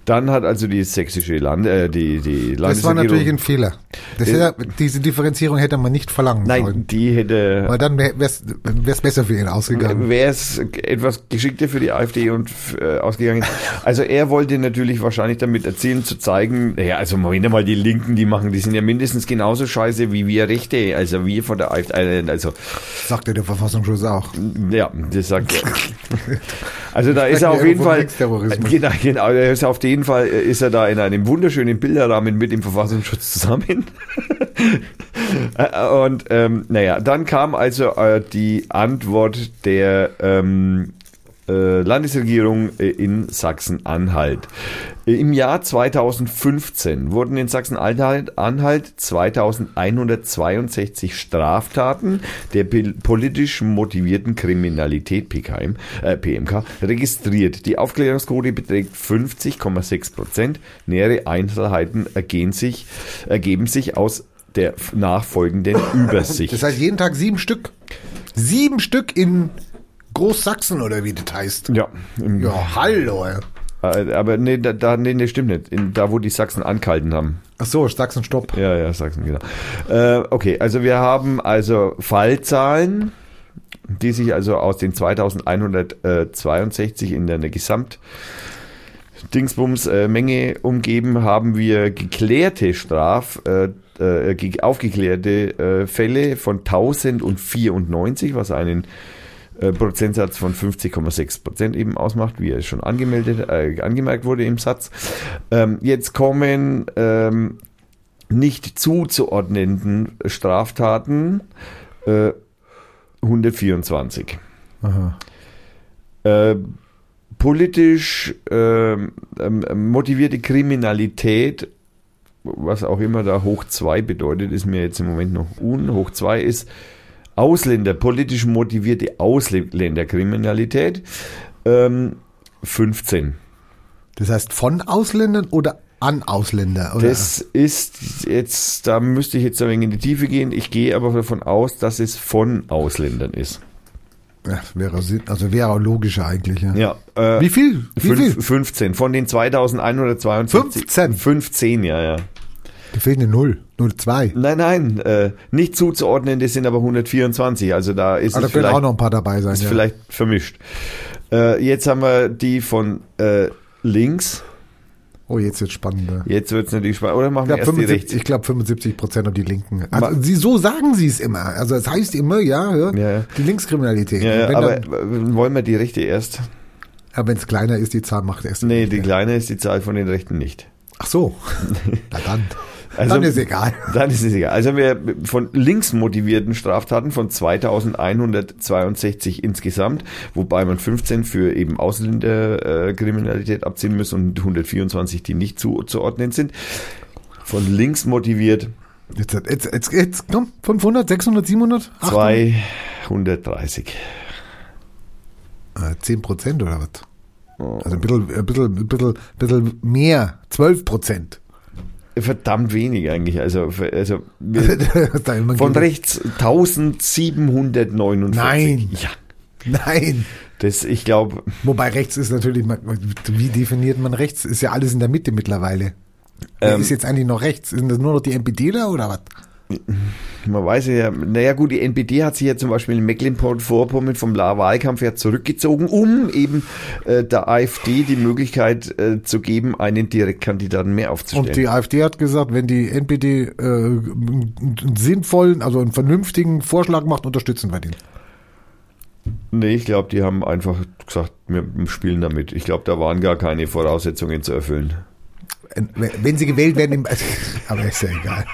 Dann hat also die sächsische Land, äh, die, die Landesregierung... Das war natürlich ein Fehler. Das äh, diese Differenzierung hätte man nicht verlangen nein, sollen. Nein, die hätte... Weil dann wäre es besser für ihn ausgegangen. Wäre es etwas geschickter für die AfD und äh, ausgegangen. Also er wollte natürlich wahrscheinlich damit erzählen, zu zeigen, naja, also Moment mal, die Linken, die machen, die sind ja mindestens genauso scheiße wie wir Rechte, also wir von der AfD, also... Sagt ja der Verfassungsschutz auch. Ja, das sagt er. Also da ist er auf jeden Fall... Genau, genau, er ist auf den jeden Fall äh, ist er da in einem wunderschönen Bilderrahmen mit dem Verfassungsschutz zusammen. Äh, und ähm, naja, dann kam also äh, die Antwort der ähm, äh, Landesregierung äh, in Sachsen-Anhalt. Im Jahr 2015 wurden in Sachsen-Anhalt 2162 Straftaten der politisch motivierten Kriminalität PKM, äh, PMK registriert. Die Aufklärungsquote beträgt 50,6 Prozent. Nähere Einzelheiten ergeben sich, ergeben sich aus der nachfolgenden Übersicht. Das heißt jeden Tag sieben Stück. Sieben Stück in Großsachsen oder wie das heißt. Ja. Ja, hallo. Äh, aber nee, da, da nee, nee, stimmt nicht. In, da, wo die Sachsen ankalten haben. Ach so, Sachsen Stopp. Ja, ja, Sachsen, genau. Äh, okay, also wir haben also Fallzahlen, die sich also aus den 2162 in der Gesamt Dingsbums äh, Menge umgeben, haben wir geklärte Straf, äh, äh, aufgeklärte äh, Fälle von 1094, was einen äh, Prozentsatz von 50,6 Prozent eben ausmacht, wie es schon angemeldet, äh, angemerkt wurde im Satz. Ähm, jetzt kommen ähm, nicht zuzuordnenden Straftaten äh, 124. Aha. Äh, politisch ähm, motivierte Kriminalität, was auch immer da hoch 2 bedeutet, ist mir jetzt im Moment noch un. Hoch 2 ist Ausländer, politisch motivierte Ausländerkriminalität. Ähm, 15. Das heißt von Ausländern oder an Ausländer? Oder? Das ist jetzt, da müsste ich jetzt ein wenig in die Tiefe gehen. Ich gehe aber davon aus, dass es von Ausländern ist. Ja, wäre, also wäre auch logischer eigentlich. Ja. ja äh, Wie viel? Wie fünf, viel? 15 von den 2152. 15? 15, ja, ja. Da fehlt eine 0, 02. Nein, nein, äh, nicht zuzuordnen, das sind aber 124. Also da ist Aber da es können vielleicht, auch noch ein paar dabei sein. ist Ja. vielleicht vermischt. Äh, jetzt haben wir die von äh, links. Oh, jetzt wird spannend. ja. Jetzt wird's natürlich spannend. Oder machen Ich wir glaube erst die 75, rechts? ich glaub 75 Prozent und die Linken. Also sie, so sagen sie es immer. Also es heißt immer, ja, ja, Ja, die Linkskriminalität. Ja, aber dann- äh, wollen wir die rechte erst? aber wenn es kleiner ist, die Zahl macht erst. Nee, die kleine ist die Zahl von den Rechten nicht. Ach so. Na dann. Also- dann ist egal. Dann ist es egal. Also wir von links motivierten Straftaten von 2162 insgesamt, wobei man 15 für eben Ausländerkriminalität Kriminalität abziehen muss und 124, die nicht zuzuordnen sind. Von links motiviert Jetzt, jetzt, jetzt, jetzt komm, 500, 600, 700, 800? 230. Äh, 10 Prozent oder was? Also ein bisschen, ein bisschen, ein bisschen, ein bisschen mehr, 12 Prozent. Verdammt wenig eigentlich. Also, also Von rechts 1749. Nein. Ja. Nein. Das, ich glaube, Wobei rechts ist natürlich, wie definiert man rechts? Ist ja alles in der Mitte mittlerweile. Ähm, ist jetzt eigentlich noch rechts? Sind das nur noch die NPDler oder was? Man weiß ja, naja gut, die NPD hat sich ja zum Beispiel in Mecklenburg-Vorpommern vom Wahlkampf ja zurückgezogen, um eben äh, der AfD die Möglichkeit äh, zu geben, einen Direktkandidaten mehr aufzustellen. Und die AfD hat gesagt, wenn die NPD äh, einen sinnvollen, also einen vernünftigen Vorschlag macht, unterstützen wir den. nee, ich glaube, die haben einfach gesagt, wir spielen damit. Ich glaube, da waren gar keine Voraussetzungen zu erfüllen. Wenn sie gewählt werden, aber ist ja egal.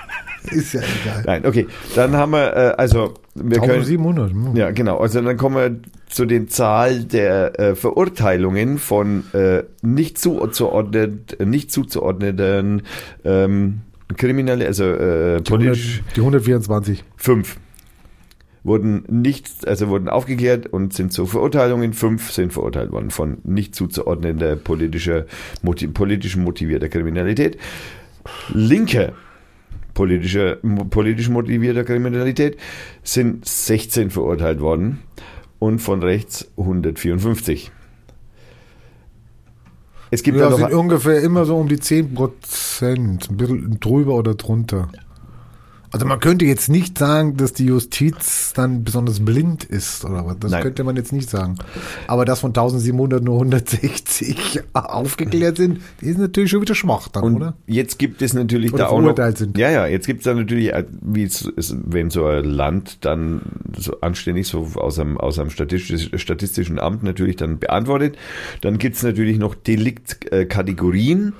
Ist ja egal. Nein, okay. Dann haben wir, äh, also wir können, 1700. hm. Ja, genau. Also dann kommen wir zu den Zahl der äh, Verurteilungen von äh, nicht zuzuordnet, nicht zuzuordneten ähm, Kriminelle, also äh, Die, 100, politisch die 124. fünf wurden nicht, also wurden aufgeklärt und sind zu Verurteilungen. Fünf sind verurteilt worden von nicht zuzuordnender politischer, moti politisch motivierter Kriminalität. Linke politische, mo- politisch motivierter Kriminalität sind 16 verurteilt worden und von rechts 154. Es gibt Ja, da noch sind ungefähr immer so um die 10 Prozent. Ein bisschen drüber oder drunter. Also man könnte jetzt nicht sagen, dass die Justiz dann besonders blind ist oder was. Das Nein. könnte man jetzt nicht sagen. Aber dass von 1700 nur 160 aufgeklärt sind, ist natürlich schon wieder schwach dann, Und oder? jetzt gibt es natürlich Oder da auch noch, sind. ja, ja, jetzt gibt es da natürlich, äh, wie es wenn so ein Land dann so anständig so aus einem, aus einem statistisch, statistischen Amt natürlich dann beantwortet, dann gibt es natürlich noch Deliktkategorien.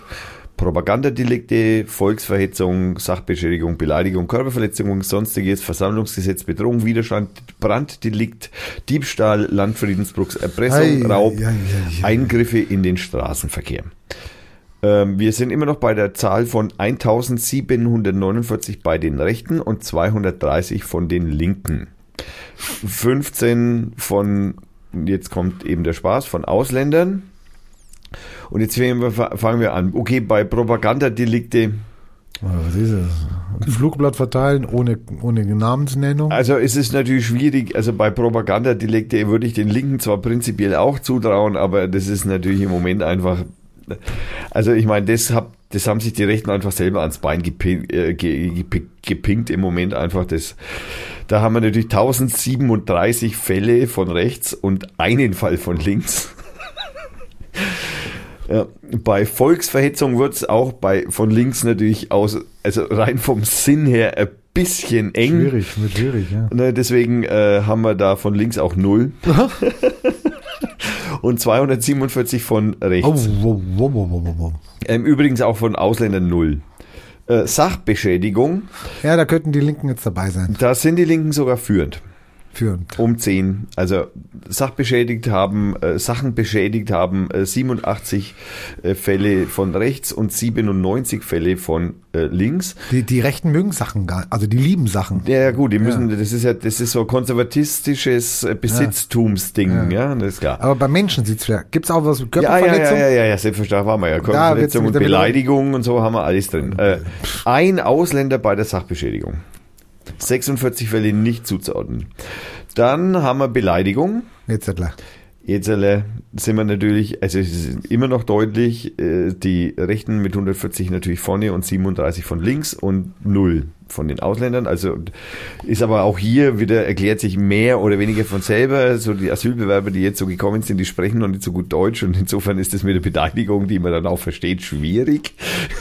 Propagandadelikte, Volksverhetzung, Sachbeschädigung, Beleidigung, Körperverletzung, sonstiges, Versammlungsgesetz, Bedrohung, Widerstand, Branddelikt, Diebstahl, Landfriedensbruch, Erpressung, Ei, Raub, ei, ei. Eingriffe in den Straßenverkehr. Ähm, wir sind immer noch bei der Zahl von 1749 bei den Rechten und 230 von den Linken. 15 von, jetzt kommt eben der Spaß, von Ausländern. Und jetzt fangen wir, an. Okay, bei Propagandadelikte, Was ist das? Ein Flugblatt verteilen ohne, ohne Namensnennung. also es ist natürlich schwierig, also bei Propagandadelikte würde ich den Linken zwar prinzipiell auch zutrauen, aber das ist natürlich im Moment einfach, also ich meine, das, hab, das haben sich die Rechten einfach selber ans Bein gepinkt, äh, ge- ge- gepinkt im Moment einfach das. Da haben wir natürlich 1037 Fälle von rechts und einen Fall von links. Ja, bei Volksverhetzung wird es auch bei von links natürlich aus, also rein vom Sinn her ein bisschen eng. Schwierig, schwierig, ja. Ne, deswegen äh, haben wir da von links auch null. Und 247 von rechts. Oh, wow, wow. Ähm, übrigens auch von Ausländern null. Äh, Sachbeschädigung, Ja, da könnten die Linken jetzt dabei sein. da sind die Linken sogar führend. Führend. Um 10. Also sachbeschädigt haben, äh, Sachen beschädigt haben äh, 87 äh, Fälle von rechts und 97 Fälle von äh, links. Die, die Rechten mögen Sachen gar also die lieben Sachen. Ja, ja gut, die müssen, das ist ja, das ist so konservatistisches äh, Besitztumsding, ja. das ist klar. Aber bei Menschen sieht's schwer. Gibt's auch was mit Ja, ja, ja, Körperverletzung? ja, ja, ja, selbstverständlich waren wir ja. Körperverletzung und Beleidigung und so haben wir alles drin. Äh, ein Ausländer bei der Sachbeschädigung. 46 Fälle nicht zuzuordnen. Dann haben wir Beleidigung. Jetzt. Jetzt äh, sind wir natürlich, also es ist immer noch deutlich, äh, die Rechten mit 140 natürlich vorne und 37 von links und 0 von den Ausländern. Also ist aber auch hier wieder erklärt sich mehr oder weniger von selber. So die Asylbewerber, die jetzt so gekommen sind, die sprechen noch nicht so gut Deutsch und insofern ist das mit der Beteiligung, die man dann auch versteht, schwierig.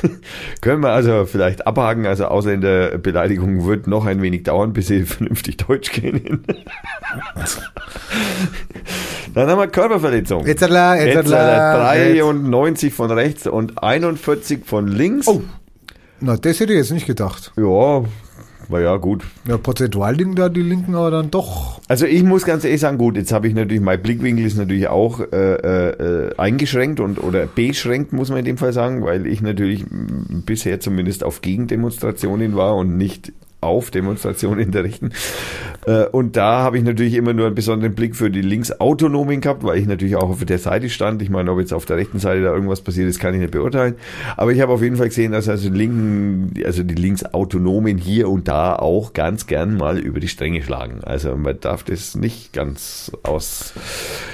Können wir also vielleicht abhaken. Also Ausländerbeleidigung wird noch ein wenig dauern, bis sie vernünftig Deutsch kennen. dann haben wir Körperverletzung. Jetzt, jetzt, Jetzt 93 von rechts und 41 von links. Oh. Na, das hätte ich jetzt nicht gedacht. Ja, war ja gut. Ja, prozentual liegen da die Linken aber dann doch. Also ich muss ganz ehrlich sagen, gut, jetzt habe ich natürlich, mein Blickwinkel ist natürlich auch äh, äh, eingeschränkt und oder beschränkt, muss man in dem Fall sagen, weil ich natürlich bisher zumindest auf Gegendemonstrationen war und nicht auf Demonstrationen der Rechten. Äh, und da habe ich natürlich immer nur einen besonderen Blick für die Linksautonomen gehabt, weil ich natürlich auch auf der Seite stand. Ich meine, ob jetzt auf der rechten Seite da irgendwas passiert ist, kann ich nicht beurteilen. Aber ich habe auf jeden Fall gesehen, dass also die Linken, also die Linksautonomen hier und da auch ganz gern mal über die Stränge schlagen. Also man darf das nicht ganz aus.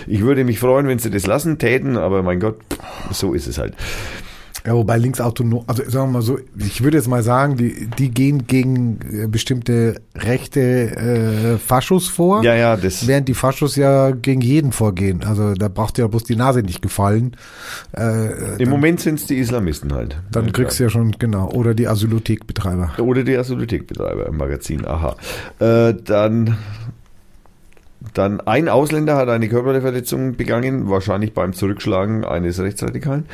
Ich würde mich freuen, wenn sie das lassen täten, aber mein Gott, so ist es halt. Ja, wobei linksautonom, also sagen wir mal so, ich würde jetzt mal sagen, die, die gehen gegen äh, bestimmte rechte äh, Faschos vor, Ja, ja, das. während die Faschos ja gegen jeden vorgehen. Also da braucht ja bloß die Nase nicht gefallen. Äh, Im Moment sind es die Islamisten halt. dann kriegst du ja schon, genau, oder die Asylothekbetreiber. Oder die Asylothekbetreiber im Magazin, aha. Äh, dann, dann ein Ausländer hat eine körperliche Verletzung begangen, wahrscheinlich beim Zurückschlagen eines Rechtsradikalen.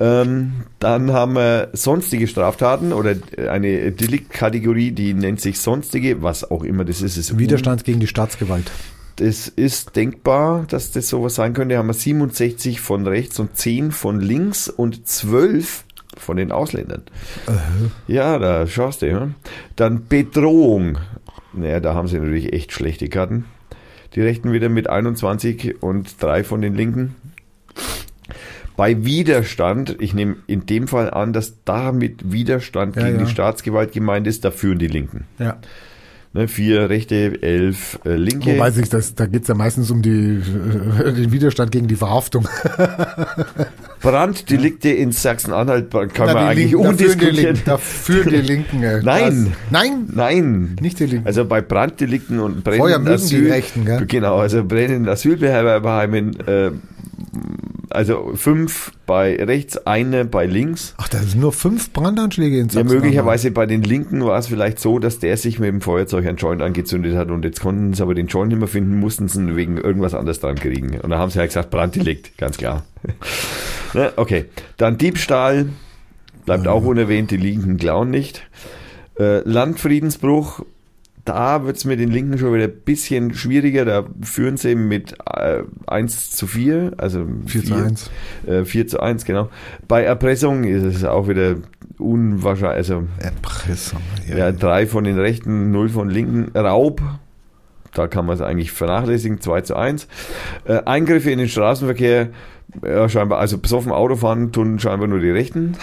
Ähm, dann haben wir sonstige Straftaten oder eine Deliktkategorie, die nennt sich sonstige, was auch immer das ist. ist Widerstand gegen die Staatsgewalt. das ist denkbar, dass das sowas sein könnte. Haben wir 67 von rechts und 10 von links und 12 von den Ausländern. Ja, da schaust du. Ja. Dann Bedrohung. Naja, da haben sie natürlich echt schlechte Karten. Die Rechten wieder mit 21 und 3 von den Linken. Bei Widerstand, ich nehme in dem Fall an, dass da mit Widerstand Ja, gegen ja. die Staatsgewalt gemeint ist, da führen die Linken. Ja. Ne, vier Rechte, elf äh, Linke. Wobei sich das, da geht's ja meistens um die, äh, den Widerstand gegen die Verhaftung. Branddelikte in Sachsen-Anhalt kann Na, man eigentlich Linken, da führen die. Linken, da führen die Linken. Nein. Das, nein, Nein. nicht die Linken. Also bei Branddelikten und brennenden Asyl, die Rechten, gell? genau, also brennenden Asylbewerberheimen, äh, also fünf bei rechts, eine bei links. Ach, da sind nur fünf Brandanschläge in Ja, möglicherweise bei den Linken war es vielleicht so, dass der sich mit dem Feuerzeug ein Joint angezündet hat und jetzt konnten sie aber den Joint nicht mehr finden, mussten sie wegen irgendwas anderes dran kriegen. Und da haben sie halt gesagt, Branddelikt, ganz klar. ne, okay, dann Diebstahl, bleibt auch unerwähnt, die Linken klauen nicht. Äh, Landfriedensbruch, da wird's mit den Linken schon wieder ein bisschen schwieriger. Da führen sie mit äh, 1 zu 4, also 4 zu 1. Äh, 4 zu 1, genau. Bei Erpressung ist es auch wieder unwahrscheinlich, also Erpressung. ja, drei von den Rechten, null von Linken. Raub, da kann man es eigentlich vernachlässigen, 2 zu 1. Äh, Eingriffe in den Straßenverkehr, ja, scheinbar, also besoffen Autofahren tun scheinbar nur die Rechten.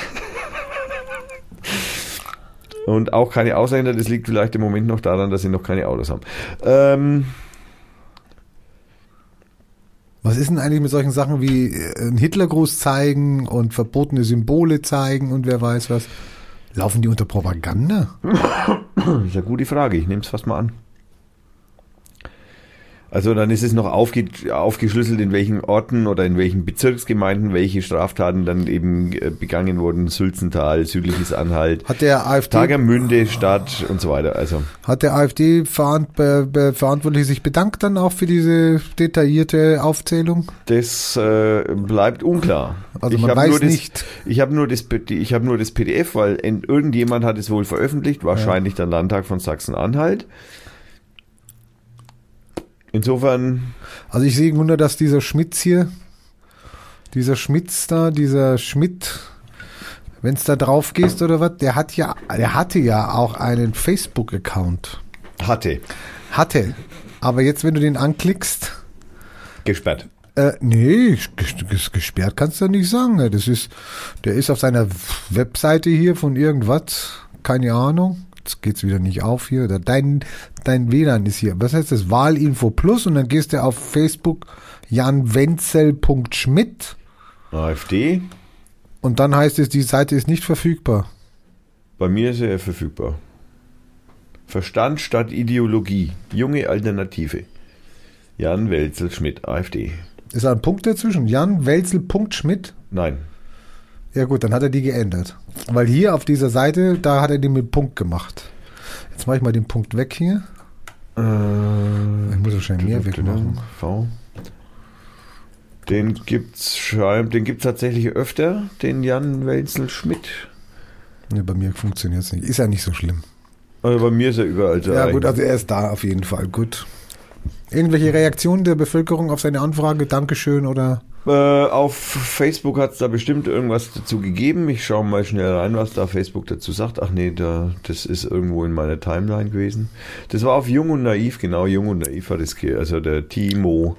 Und auch keine Ausländer, das liegt vielleicht im Moment noch daran, dass sie noch keine Autos haben. Ähm, Was ist denn eigentlich mit solchen Sachen wie äh, einen Hitlergruß zeigen und verbotene Symbole zeigen und wer weiß was? Laufen die unter Propaganda? Das ist eine gute Frage, ich nehme es fast mal an. Also dann ist es noch aufge aufgeschlüsselt, in welchen Orten oder in welchen Bezirksgemeinden welche Straftaten dann eben äh, begangen wurden. Sülzental, südliches Anhalt, Hat der AfD, Tagermünde, Stadt und so weiter. Also hat der AfD Verant Be Be Verantwortliche sich bedankt dann auch für diese detaillierte Aufzählung? das äh, bleibt unklar. Also ich man hab weiß das, nicht. Ich habe nur das, ich habe nur das PDF, weil irgendjemand hat es wohl veröffentlicht, wahrscheinlich der Landtag von Sachsen-Anhalt. Insofern Also ich sehe wunder, dass dieser Schmitz hier, dieser Schmitz da, dieser Schmidt, wenn es da drauf gehst oder was, der hat ja, der hatte ja auch einen Facebook-Account. hatte Hatte. Aber jetzt, wenn du den anklickst, gesperrt. Äh, nee, ges- ges- gesperrt kannst du nicht sagen. Das ist, der ist auf seiner Webseite hier von irgendwas, keine Ahnung. Jetzt geht's wieder nicht auf hier. Oder Dein, dein WLAN ist hier. Was heißt das? Wahlinfo Plus und dann gehst du auf Facebook janwenzel.schmidt AfD, und dann heißt es, die Seite ist nicht verfügbar. bei mir ist er verfügbar. Verstand statt Ideologie. Junge Alternative. Jan Welzel Schmidt, AfD. Ist da ein Punkt dazwischen? Jan Welzel.schmidt? Nein. Ja gut, dann hat er die geändert. Weil hier auf dieser Seite, da hat er die mit Punkt gemacht. Jetzt mache ich mal den Punkt weg hier. Ich muss wahrscheinlich mehr wegmachen. V. Den gibt's schreibt, den gibt's tatsächlich öfter, den Jan Welzel Schmidt. Nee, bei mir funktioniert es nicht. Ist ja nicht so schlimm. Also bei mir ist er überall zu Ja erreichen. gut, also er ist da auf jeden Fall. Gut. Irgendwelche Reaktionen der Bevölkerung auf seine Anfrage? Dankeschön oder? Äh, auf Facebook hat es da bestimmt irgendwas dazu gegeben. Ich schaue mal schnell rein, was da Facebook dazu sagt. Ach nee, da, das ist irgendwo in meiner Timeline gewesen. Das war auf Jung und Naiv, genau, Jung und Naiv war das, also der Timo,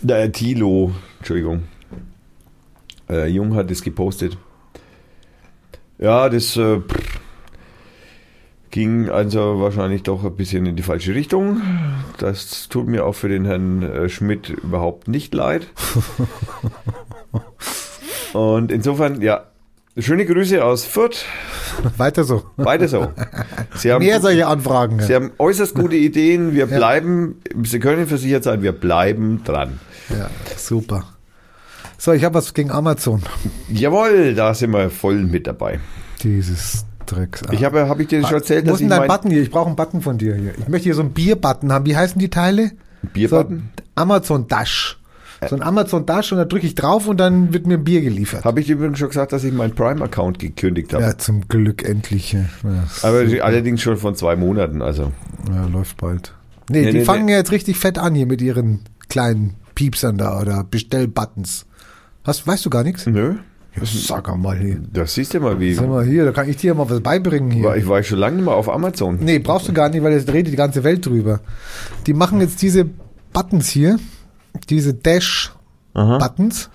der Tilo, Entschuldigung. Äh, Jung hat es gepostet. Ja, das äh, ging also wahrscheinlich doch ein bisschen in die falsche Richtung. Das tut mir auch für den Herrn äh, Schmidt überhaupt nicht leid. Und insofern, ja, schöne Grüße aus Fürth. Weiter so. Beide so. Sie haben, Mehr solche Anfragen. Sie haben äußerst gute Ideen. Wir bleiben, Sie können versichert sein, wir bleiben dran. Ja, super. So, ich habe was gegen Amazon. Jawohl, da sind wir voll mit dabei. Dieses Drecks. Ich habe, habe ich dir schon erzählt, Wo dass ist ich denn dein mein Button hier? Ich brauche einen Button von dir hier. Ich möchte hier so einen Bier-Button haben. Wie heißen die Teile? Bierbutton? So, Amazon Dash. So ein Amazon Dash und da drücke ich drauf und dann wird mir ein Bier geliefert. Habe ich dir übrigens schon gesagt, dass ich meinen Prime-Account gekündigt habe. Ja, zum Glück endlich. Ja, Aber allerdings schon von zwei Monaten, also. ja läuft bald. Nee, Nee, die nee, fangen nee. ja jetzt richtig fett an hier mit ihren kleinen Piepsern da oder Bestellbuttons. Hast, weißt du gar nichts? Nö. Ja, sag mal hier. Das siehst du mal, wie. Sag mal hier, da kann ich dir mal was beibringen hier. War- Ich war schon lange nicht mehr auf Amazon. Nee, brauchst du gar nicht, weil jetzt redet die ganze Welt drüber. Die machen jetzt diese Buttons hier, diese Dash-Buttons,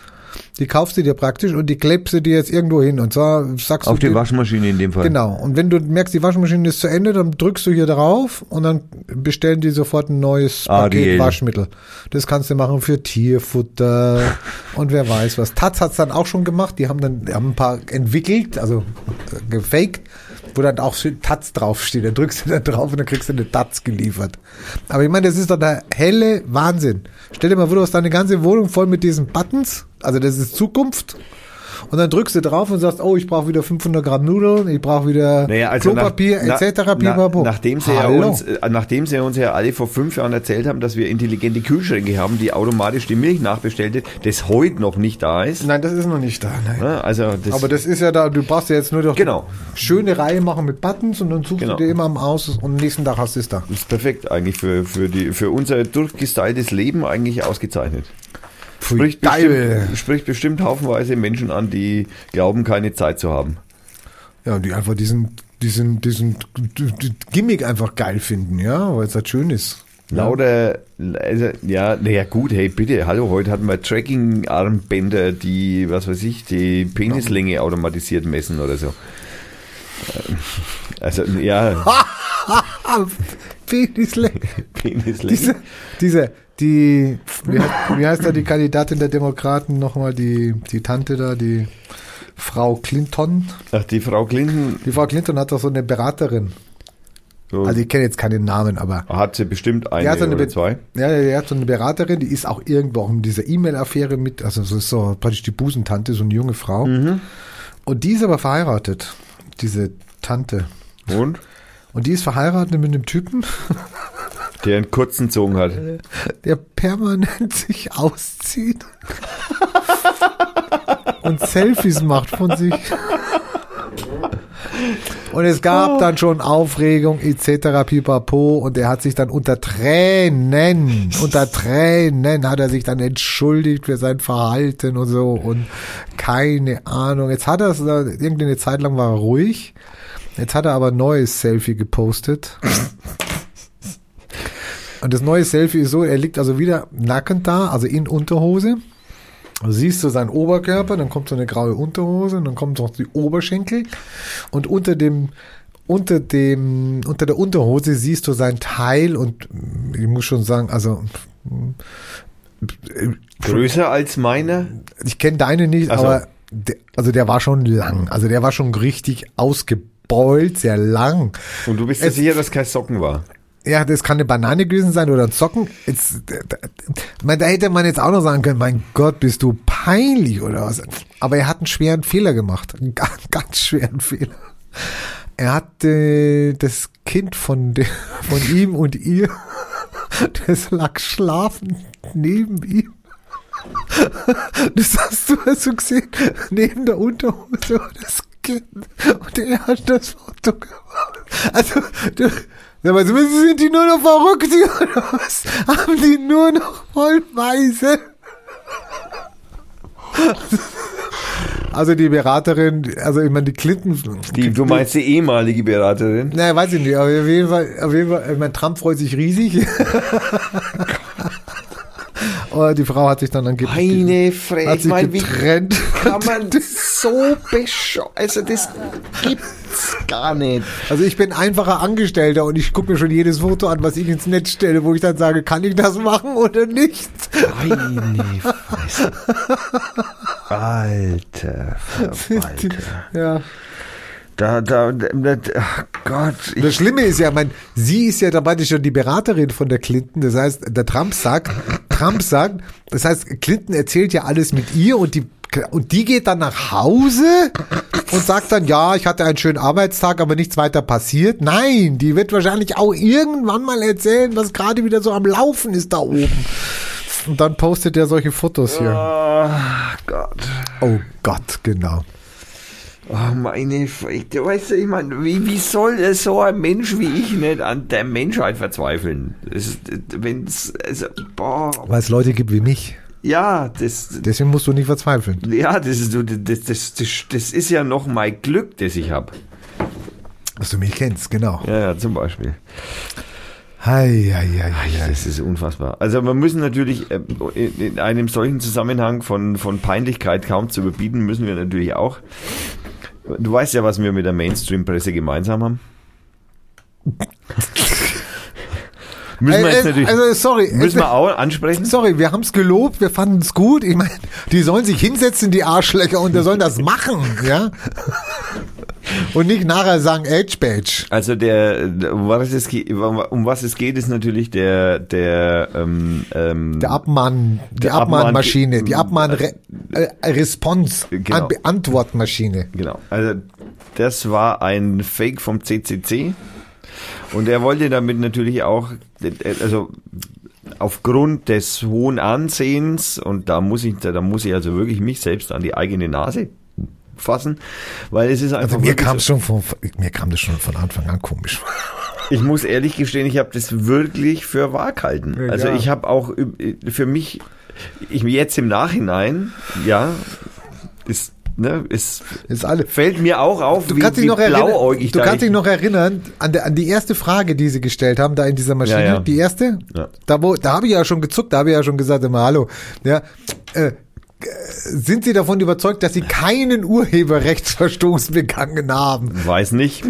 die kaufst du dir praktisch und die klebst du dir jetzt irgendwo hin. Und zwar sagst Auf du. die dir- Waschmaschine in dem Fall. Genau. Und wenn du merkst, die Waschmaschine ist zu Ende, dann drückst du hier drauf und dann bestellen die sofort ein neues Paket Ariel. Waschmittel. Das kannst du machen für Tierfutter und wer weiß was. Taz hat's dann auch schon gemacht. Die haben dann die haben ein paar entwickelt, also äh, gefaked, wo dann auch schön Taz draufsteht. Da drückst du da drauf und dann kriegst du eine Taz geliefert. Aber ich meine, das ist doch der helle Wahnsinn. Stell dir mal vor, du hast deine ganze Wohnung voll mit diesen Buttons. Also das ist Zukunft. Und dann drückst du drauf und sagst, oh, ich brauche wieder 500 Gramm Nudeln, ich brauche wieder Naja, also Klopapier nach, etc. na- nachdem, sie ja uns, äh, nachdem sie uns ja alle vor fünf Jahren erzählt haben, dass wir intelligente Kühlschränke haben, die automatisch die Milch nachbestellt, das heute noch nicht da ist. Nein, das ist noch nicht da. Nein. Also das, Aber das ist ja da, du brauchst ja jetzt nur noch Genau. schöne Reihe machen mit Buttons und dann suchst Genau. du dir immer am Aus und am nächsten Tag hast du es da. ist perfekt eigentlich für, für, die, für unser durchgestyltes Leben eigentlich ausgezeichnet. Spricht bestimmt, spricht bestimmt haufenweise Menschen an, die glauben, keine Zeit zu haben. Ja, und die einfach diesen, diesen, diesen Gimmick einfach geil finden, ja, weil es halt schön ist. Lauter, also, ja, naja gut, hey, bitte, hallo, heute hatten wir Tracking-Armbänder, die, was weiß ich, die Penislänge automatisiert messen oder so. Also, ja, Penislänge. Penislänge. Diese, diese, die, wie, heißt- wie heißt da die Kandidatin der Demokraten nochmal, die, die Tante da, die Frau Clinton? Ach, die Frau Clinton Die Frau Clinton hat doch so eine Beraterin. so, Also ich kenne jetzt keinen Namen, aber hat sie bestimmt die eine hat so eine, oder Be- zwei. ja, die hat so eine Beraterin, die ist auch irgendwo auch in dieser E-Mail-Affäre mit, also so ist so praktisch die Busentante, so eine junge Frau. Mhm. Und die ist aber verheiratet, diese Tante. Und? Und die ist verheiratet mit einem Typen, Der einen kurzen Zogen hat. der permanent sich auszieht und Selfies macht von sich. Und es gab dann schon Aufregung etc. pipapo und er hat sich dann unter Tränen, unter Tränen hat er sich dann entschuldigt für sein Verhalten und so und keine Ahnung. Jetzt hat er es, irgendeine Zeit lang war er ruhig. Jetzt hat er aber ein neues Selfie gepostet. Und das neue Selfie ist so, er liegt also wieder nackend da, also in Unterhose. Du siehst du seinen Oberkörper, dann kommt so eine graue Unterhose und dann kommt noch die Oberschenkel und unter dem unter dem, unter der Unterhose siehst du sein Teil und ich muss schon sagen, also Größer als meiner? ich kenne deine nicht, Ach so. aber der, also der war schon lang, also der war schon richtig ausgebeult, sehr lang. Und du bist dir Es- sicher, dass kein Socken war? Ja, das kann eine Banane gewesen sein oder ein Socken. Jetzt, da, hätte man jetzt auch noch sagen können, mein Gott, bist du peinlich oder was. Aber er hat einen schweren Fehler gemacht. Einen ganz, schweren Fehler. Er hat äh, das Kind von, der, von ihm und ihr, das lag schlafend neben ihm. Das hast du also gesehen, neben der Unterhose das Kind. Und er hat das Foto gemacht. Also, du, mal, sind die nur noch verrückt oder was? Haben die nur noch vollweise? Also die Beraterin, also ich meine, die Clinton. Die, du meinst die ehemalige Beraterin? Naja, weiß ich nicht, aber auf jeden Fall, auf jeden Fall, ich mein Trump freut sich riesig. Aber die Frau hat sich dann angeblich Meine hat Fresse, sich getrennt. Kann man so bescheuert, also das gibt's gar nicht. Also ich bin einfacher Angestellter und ich gucke mir schon jedes Foto an, was ich ins Netz stelle, wo ich dann sage, kann ich das machen oder nicht? Meine Fresse. Alter, Verwalter. Ja. Da, da, da, ach Gott. Das Schlimme ist ja, mein, sie ist ja dabei schon die Beraterin von der Clinton. Das heißt, der Trump sagt, Trump sagt, das heißt, Clinton erzählt ja alles mit ihr und die und die geht dann nach Hause und sagt dann, ja, ich hatte einen schönen Arbeitstag, aber nichts weiter passiert. Nein, die wird wahrscheinlich auch irgendwann mal erzählen, was gerade wieder so am Laufen ist da oben. Und dann postet er solche Fotos hier. oh Gott. Oh Gott, genau. Oh, meine Fresse. Weißt du, ich meine, wie, wie soll es so ein Mensch wie ich nicht an der Menschheit verzweifeln? Ist, wenn's, also, boah. Weil es Leute gibt wie mich. Ja, das, Deswegen musst du nicht verzweifeln. ja, das ist, das, das, das, das ist ja noch mein Glück, das ich habe. Dass du mich kennst, genau. Ja, ja, zum Beispiel. Hei, hei, hei, hei. Das ist unfassbar. Also wir müssen natürlich äh, in in einem solchen Zusammenhang von, von Peinlichkeit kaum zu überbieten, müssen wir natürlich auch. Du weißt ja, was wir mit der Mainstream-Presse gemeinsam haben. müssen wir Äh, jetzt äh, natürlich, also, sorry. müssen äh, wir auch ansprechen. Sorry, wir haben es gelobt, wir fanden es gut. Ich meine, die sollen sich hinsetzen, die Arschlöcher, und die sollen das machen, ja? Und nicht nachher sagen Edge Badge. Also der, um was es geht, um was es geht, ist natürlich der, der, ähm, ähm, Der Abmahn, die Der Abmahn- Abmahnmaschine, die Abmahn-Response, Genau. Antwortmaschine. Genau. Also das war ein Fake vom CCC und er wollte damit natürlich auch, also aufgrund des hohen Ansehens und da muss ich, da muss ich also wirklich mich selbst an die eigene Nase fassen, weil es ist einfach Also mir kam so- schon von, mir kam das schon von Anfang an komisch. vor. Ich muss ehrlich gestehen, ich habe das wirklich für wahr gehalten. Ja, also ich habe auch üb- für mich, ich jetzt im Nachhinein, ja, ist, ne, ist, Ist alle. fällt mir auch auf, Du wie, kannst dich wie noch erinnern, blauäugig du kannst ich- dich noch erinnern an, der, an die erste Frage, die sie gestellt haben, da in dieser Maschine, Ja, ja. die erste, Ja. da wo, da habe ich ja schon gezuckt, da habe ich ja schon gesagt, immer hallo, ja, äh, sind Sie davon überzeugt, dass Sie keinen Urheberrechtsverstoß begangen haben? Weiß nicht.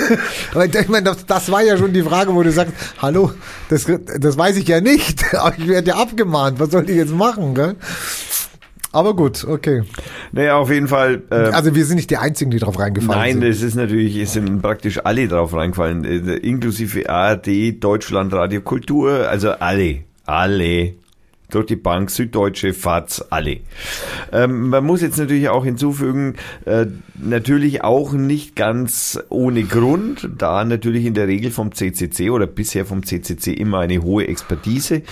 Aber ich meine, das, das war ja schon die Frage, wo du sagst, hallo, das, das weiß ich ja nicht, aber ich werde ja abgemahnt, was soll ich jetzt machen, gell? Aber gut, okay. Naja, auf jeden Fall. Äh, Also wir sind nicht die Einzigen, die drauf reingefallen Nein, sind. es ist natürlich, es sind praktisch alle drauf reingefallen, äh, inklusive ARD, Deutschland, Radio Kultur, also alle, alle. Durch die Bank, Süddeutsche, FATS, alle. Ähm, man muss jetzt natürlich auch hinzufügen, äh, natürlich auch nicht ganz ohne Grund, da natürlich in der Regel vom CCC oder bisher vom CCC immer eine hohe Expertise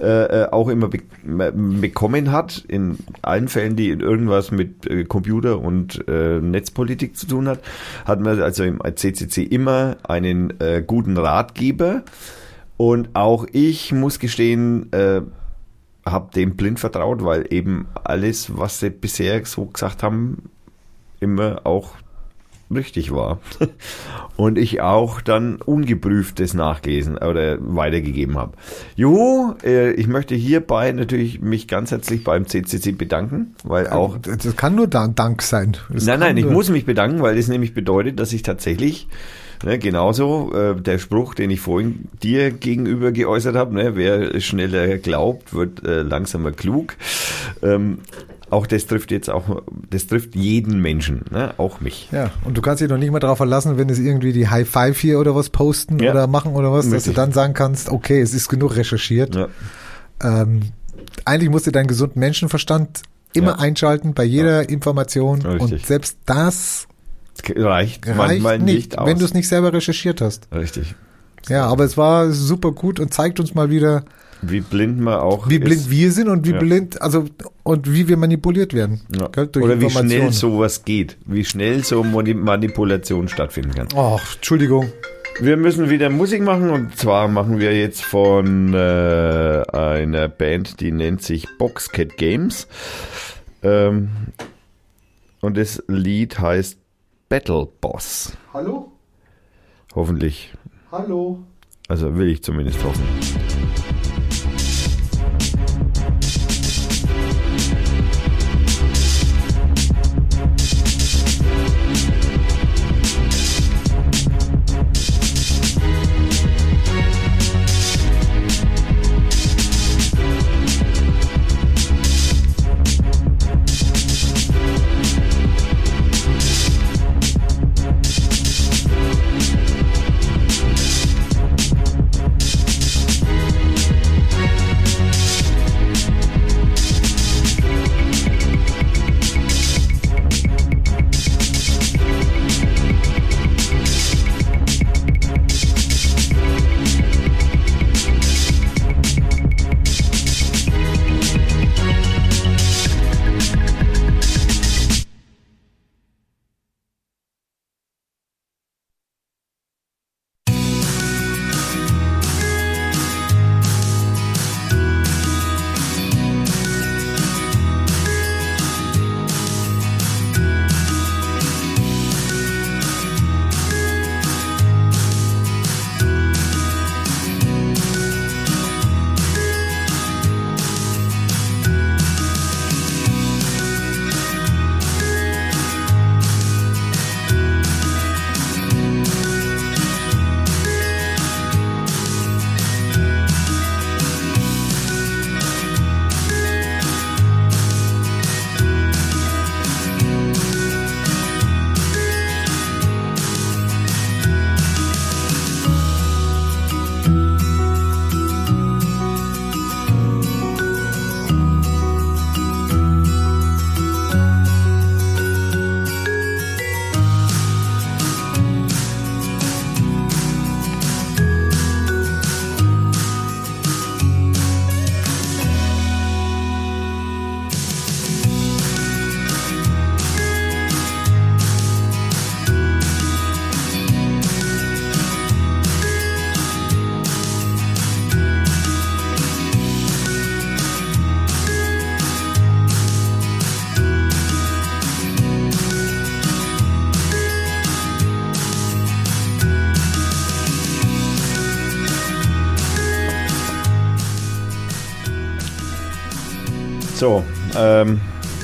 äh, äh, auch immer be bekommen hat, in allen Fällen, die irgendwas mit äh, Computer und äh, Netzpolitik zu tun hat, hat man also im CCC immer einen äh, guten Ratgeber. Und auch ich muss gestehen, habe dem blind vertraut, weil eben alles, was sie bisher so gesagt haben, immer auch richtig war. Und ich auch dann ungeprüftes nachgelesen oder weitergegeben habe. Juhu, äh, ich möchte hierbei natürlich mich ganz herzlich beim CCC bedanken, weil auch Das kann nur Dan- Dank sein. Das Nein, nein, ich muss mich bedanken, weil das nämlich bedeutet, dass ich tatsächlich Ne, genauso äh, der Spruch, den ich vorhin dir gegenüber geäußert habe, ne, wer schneller glaubt, wird äh, langsamer klug. Ähm, auch das trifft jetzt auch, das trifft jeden Menschen, ne? auch mich. Ja, und du kannst dich noch nicht mal darauf verlassen, wenn es irgendwie die High Five hier oder was posten Ja. oder machen oder was, dass Richtig. du dann sagen kannst, okay, es ist genug recherchiert. Ja. Ähm, eigentlich musst du deinen gesunden Menschenverstand immer Ja. einschalten bei jeder Information Richtig. und selbst das Reicht, reicht manchmal nicht, nicht, aus. wenn du es nicht selber recherchiert hast. Richtig. Ja, aber es war super gut und zeigt uns mal wieder, Wie blind man auch wie ist. blind wir sind und wie Ja. blind, also und wie wir manipuliert werden. Ja. Oder wie schnell sowas geht, wie schnell so Mani- Manipulation stattfinden kann. Ach, Entschuldigung. Wir müssen wieder Musik machen und zwar machen wir jetzt von äh, einer Band, die nennt sich Boxcat Games. Ähm, und das Lied heißt Battle Boss. Hallo? Hoffentlich. Hallo? Also will ich zumindest hoffen.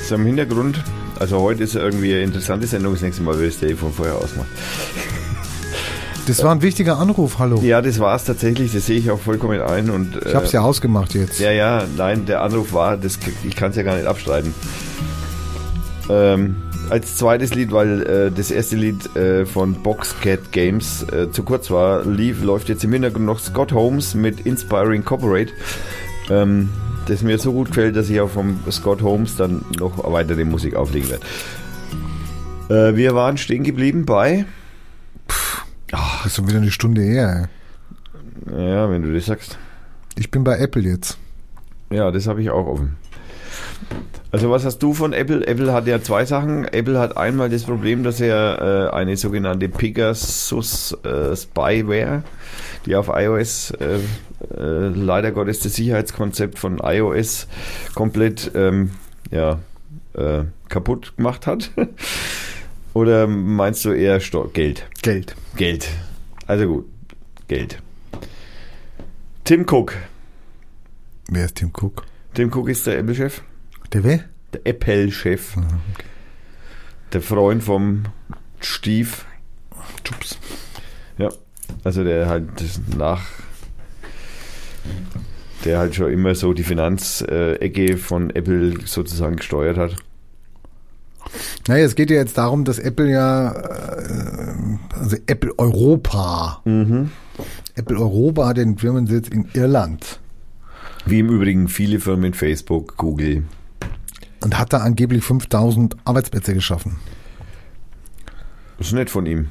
So im Hintergrund, also heute ist irgendwie eine interessante Sendung, das nächste Mal wird das Telefon vorher ausmachen. Das war ein wichtiger Anruf, hallo. Ja, das war es tatsächlich, das sehe ich auch vollkommen ein. Und, Ich hab's ja ausgemacht jetzt. Ja, ja, nein, der Anruf war, das, ich kann es ja gar nicht abstreiten. Ähm, als zweites Lied, weil äh, das erste Lied äh, von Boxcat Games äh, zu kurz war, lief, läuft jetzt im Hintergrund noch Scott Holmes mit Inspiring Corporate. Ähm, das mir so gut gefällt, dass ich auch vom Scott Holmes dann noch weitere Musik auflegen werde. Äh, wir waren stehen geblieben bei, Ach, ist schon wieder eine Stunde her. ja, wenn du das sagst. Ich bin bei Apple jetzt. Ja, das habe ich auch offen. Also was hast du von Apple? Apple hat ja zwei Sachen. Apple hat einmal das Problem, dass er äh, eine sogenannte Pegasus äh, Spyware, die auf iOS äh, äh, leider Gottes das Sicherheitskonzept von iOS komplett ähm, ja, äh, kaputt gemacht hat. Oder meinst du eher Sto Geld? Geld. Geld. Also gut, Geld. Tim Cook. Wer ist Tim Cook? Tim Cook ist der Apple-Chef. Der wer? Der Apple-Chef. Ah, Der Freund vom Steve. Chups. Also der halt nach der halt schon immer so die Finanzecke von Apple sozusagen gesteuert hat. Naja, es geht ja jetzt darum, dass Apple ja, äh, also Apple Europa, Mhm. Apple Europa hat den Firmensitz in Irland Wie im Übrigen viele Firmen, Facebook, Google. und hat da angeblich 5000 Arbeitsplätze geschaffen. Das ist nett von ihm.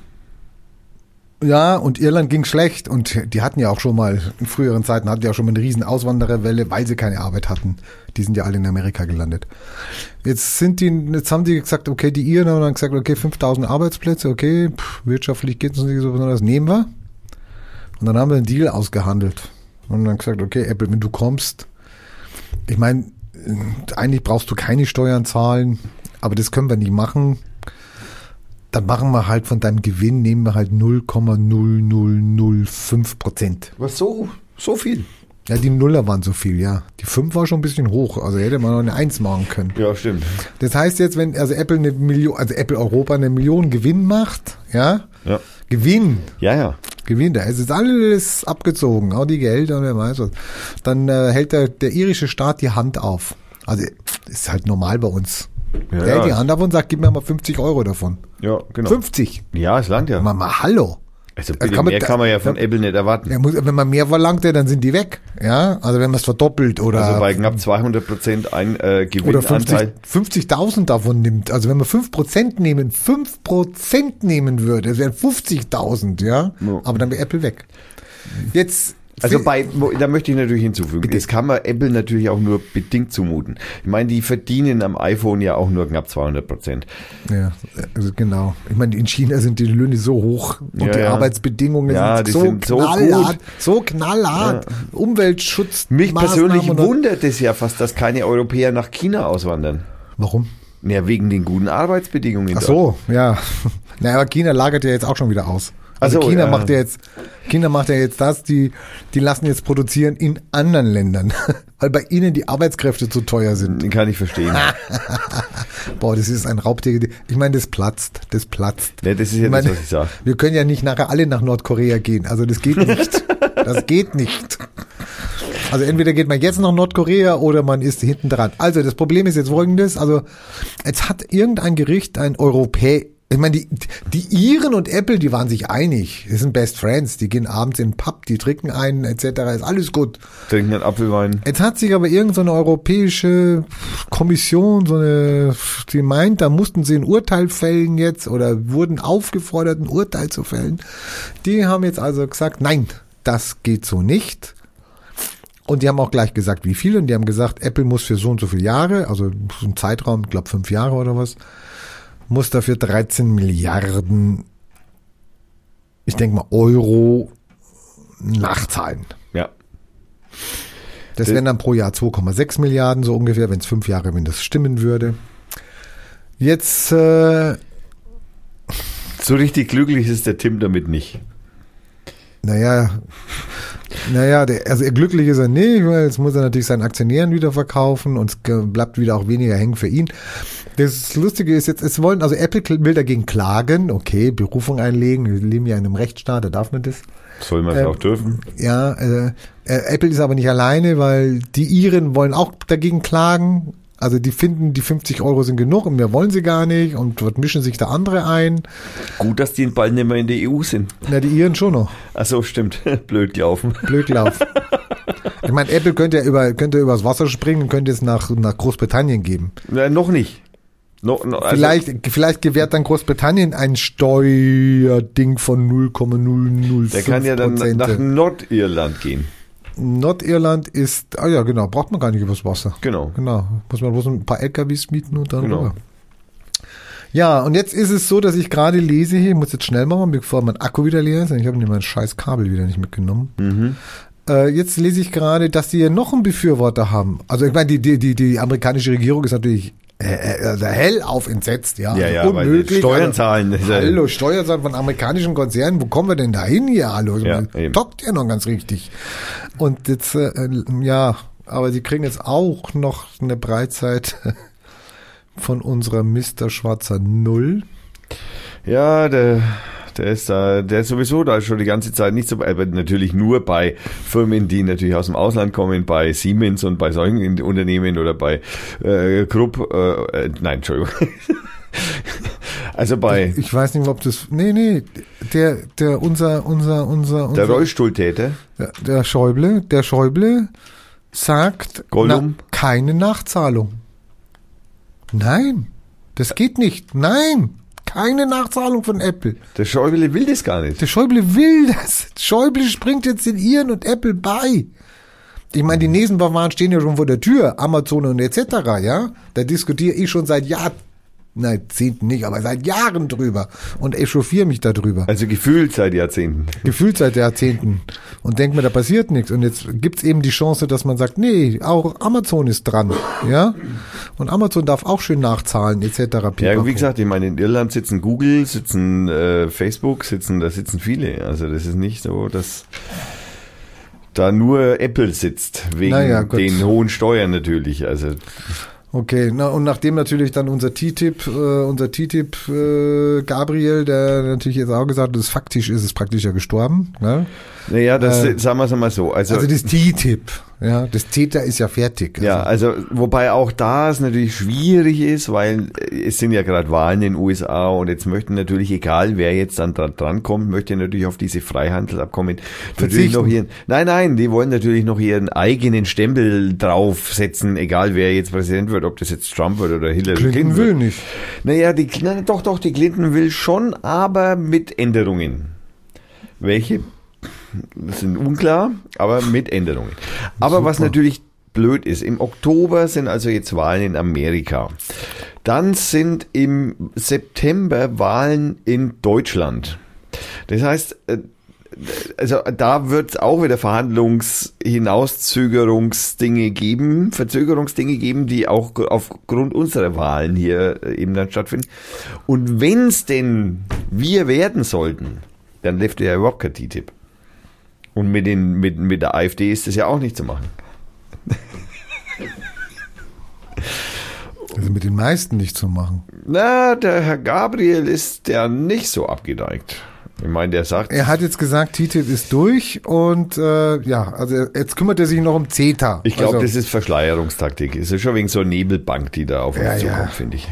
Ja, und Irland ging schlecht und die hatten ja auch schon mal, in früheren Zeiten hatten die auch schon mal eine riesen Auswandererwelle, weil sie keine Arbeit hatten. Die sind ja alle in Amerika gelandet. Jetzt sind die, jetzt haben die gesagt, okay, die Iren haben dann gesagt, okay, 5000 Arbeitsplätze, okay, pff, wirtschaftlich geht es nicht so besonders, nehmen wir. Und dann haben wir einen Deal ausgehandelt. Und dann gesagt, okay, Apple, wenn du kommst, ich meine, äh, eigentlich brauchst du keine Steuern zahlen, aber das können wir nicht machen. Dann machen wir halt von deinem Gewinn, nehmen wir halt 0,0005 Prozent. Was so? So viel? Ja, die Nuller waren so viel, ja. Die 5 war schon ein bisschen hoch, also hätte man noch eine 1 machen können. Ja, stimmt. Das heißt jetzt, wenn also Apple eine Million, also Apple Europa eine Million Gewinn macht, ja, Ja. Gewinn, Ja, ja. Gewinn, da ist jetzt alles abgezogen, auch die Gelder und wer weiß was. Dann äh, hält der, der irische Staat die Hand auf. Also ist halt normal bei uns. Ja, der hält die ja. Hand auf und sagt, gib mir mal 50 Euro davon. Ja, genau. 50. Ja, es langt ja. Mal, mal hallo. Also bitte, kann man- mehr kann man ja von Apple nicht erwarten. Er muss, wenn man mehr verlangt, ja, dann sind die weg. Ja, also wenn man es verdoppelt oder Also bei knapp 200 Prozent ein äh, oder 50 Gewinnanteil. 50.000 davon nimmt. Also wenn man 5% nehmen, 5% nehmen würde, das wären 50.000, ja. Ja. Aber dann wäre Apple weg. Jetzt Also bei, da möchte ich natürlich hinzufügen, das kann man Apple natürlich auch nur bedingt zumuten. Ich meine, die verdienen am iPhone ja auch nur knapp 200 Prozent. Ja, also genau. Ich meine, in China sind die Löhne so hoch und Ja, die ja. Arbeitsbedingungen Ja, sind, die so, sind so knallhart, so knallhart. Umweltschutz. Mich persönlich Maßnahmen und- wundert es ja fast, dass keine Europäer nach China auswandern. Warum? Ja, wegen den guten Arbeitsbedingungen. Ach dort. so, ja. Naja, aber China lagert ja jetzt auch schon wieder aus. Also so, China ja. macht ja jetzt, China macht ja jetzt das, die, die lassen jetzt produzieren in anderen Ländern, weil bei ihnen die Arbeitskräfte zu teuer sind. Den kann ich verstehen. Boah, das ist ein Raubtier. Ich meine, das platzt, das platzt. Ne, das ist ja Ich meine, das, was ich sage. Wir können ja nicht nachher alle nach Nordkorea gehen. Also das geht nicht. Das geht nicht. Also entweder geht man jetzt nach Nordkorea oder man ist hinten dran. Also das Problem ist jetzt folgendes. Also jetzt hat irgendein Gericht ein Europäer ich meine, die, die Iren und Apple, die waren sich einig. Die sind Best Friends. Die gehen abends in den Pub, die trinken einen, etc. Ist alles gut. Trinken einen Apfelwein. Jetzt hat sich aber irgendeine so eine europäische Kommission, so eine, die meint, da mussten sie ein Urteil fällen jetzt oder wurden aufgefordert, ein Urteil zu fällen. Die haben jetzt also gesagt, nein, das geht so nicht. Und die haben auch gleich gesagt, wie viel. Und die haben gesagt, Apple muss für so und so viele Jahre, also so ein Zeitraum, ich glaube fünf Jahre oder was, muss dafür 13 Milliarden, ich denke mal, Euro nachzahlen. Ja. Das wären dann pro Jahr 2,6 Milliarden so ungefähr, wenn es fünf Jahre, wenn das stimmen würde. Jetzt, äh, So richtig glücklich ist der Tim damit nicht. naja, naja, der, also glücklich ist er nicht, weil jetzt muss er natürlich seinen Aktionären wieder verkaufen und es bleibt wieder auch weniger hängen für ihn. Das Lustige ist jetzt, es wollen, also Apple will dagegen klagen, okay, Berufung einlegen, wir leben ja in einem Rechtsstaat, da darf man das. Soll man es Ähm, auch dürfen? Ja, äh, äh, Apple ist aber nicht alleine, weil die Iren wollen auch dagegen klagen. Also die finden, die 50 Euro sind genug und mehr wollen sie gar nicht und dort mischen sich da andere ein. Gut, dass die bald nicht mehr in der EU sind. Na, die Iren schon noch. Ach so, stimmt. Blöd gelaufen. Blödlauf. ich meine, Apple könnte ja über, könnte übers Wasser springen und könnte es nach, nach Großbritannien geben. Na, noch nicht. No, no, also, Vielleicht, vielleicht gewährt dann Großbritannien ein Steuerding von 0,005 Der kann ja dann nach Nordirland gehen. Nordirland ist, ah ja, genau, braucht man gar nicht übers Wasser. Genau. Genau. Muss man bloß ein paar LKWs mieten und dann Genau. rüber. Ja, und jetzt ist es so, dass ich gerade lese hier, ich muss jetzt schnell machen, bevor mein Akku wieder leer ist. Ich habe nämlich mein scheiß Kabel wieder nicht mitgenommen. Mhm. Äh, jetzt lese ich gerade, dass die ja noch einen Befürworter haben. Also ich meine, die, die, die, die amerikanische Regierung ist natürlich also hellauf entsetzt, ja. Ja, also ja, unmöglich. Steuern also, zahlen. ja- Hallo, Steuerzahlen von amerikanischen Konzernen, wo kommen wir denn da hin hier? Hallo, Ja, Man eben. tockt ja noch ganz richtig. Und jetzt, äh, ja, aber die kriegen jetzt auch noch eine Breitzeit von unserer Mr. Schwarzer Null. Ja, der, Der ist da, der ist sowieso da schon die ganze Zeit nicht so, aber natürlich nur bei Firmen, die natürlich aus dem Ausland kommen, bei Siemens und bei solchen Unternehmen oder bei äh, Krupp, äh, äh, nein, Entschuldigung. also bei Ich weiß nicht, ob das. Nee, nee. Der, der, unser, unser, unser, der unser Rollstuhltäter, der, der Schäuble, der Schäuble sagt Gollum. keine Nachzahlung. Nein, das geht nicht. Nein, keine Nachzahlung von Apple. der Schäuble will das gar nicht. Der Schäuble will das. Schäuble springt jetzt in ihren und Apple bei. Ich meine, die Nesenbauern stehen ja schon vor der Tür, Amazon und etc., ja? Da diskutiere ich schon seit Jahren, nein, Zehnten nicht, aber seit Jahren drüber und echauffiere mich darüber. Also gefühlt seit Jahrzehnten. Gefühlt seit Jahrzehnten. Und denkt mir, da passiert nichts. Und jetzt gibt's eben die Chance, dass man sagt, nee, auch Amazon ist dran, ja? Und Amazon darf auch schön nachzahlen, etc. Ja, wie gesagt, ich meine, in Irland sitzen Google, sitzen äh, Facebook, sitzen, da sitzen viele. Also das ist nicht so, dass da nur Apple sitzt, wegen Naja, den hohen Steuern natürlich. Also Okay, na, und nachdem natürlich dann unser TTIP, äh, unser TTIP äh, Gabriel, der natürlich jetzt auch gesagt hat, das faktisch ist es praktisch ja gestorben. Ne? naja, das Äh, sagen wir es mal so. Also, Also das TTIP, ja, das Theta ist ja fertig. ja, also wobei auch da es natürlich schwierig ist, weil äh, es sind ja gerade Wahlen in den USA und jetzt möchten natürlich, egal wer jetzt dann dran, dran kommt, möchte natürlich auf diese Freihandelsabkommen natürlich noch ihren, nein, nein, die wollen natürlich noch ihren eigenen Stempel draufsetzen, egal wer jetzt Präsident wird, ob das jetzt Trump wird oder Hillary Clinton Clinton will wird. nicht. Naja, die, na, doch, doch, die Clinton will schon, aber mit Änderungen. Welche? Das sind unklar, aber mit Änderungen. Aber was Super. natürlich blöd ist, im Oktober sind also jetzt Wahlen in Amerika. Dann sind im September Wahlen in Deutschland. Das heißt, äh, also da wird es auch wieder Verhandlungs-Hinauszögerungsdinge geben, Verzögerungsdinge geben, die auch aufgrund unserer Wahlen hier äh, eben dann stattfinden. Und wenn es denn wir werden sollten, dann läuft ja überhaupt kein TTIP. Und mit, den, mit, mit der AfD ist das ja auch nicht zu machen. Also mit den meisten nicht zu machen. Na, der Herr Gabriel ist ja nicht so abgeneigt. Ich meine, der sagt, Er hat jetzt gesagt, TTIP ist durch und äh, ja, also jetzt kümmert er sich noch um CETA. ich glaube, also, das ist Verschleierungstaktik. Es ist schon wegen so eine Nebelbank, die da auf uns Ja, ja. zukommt, finde ich.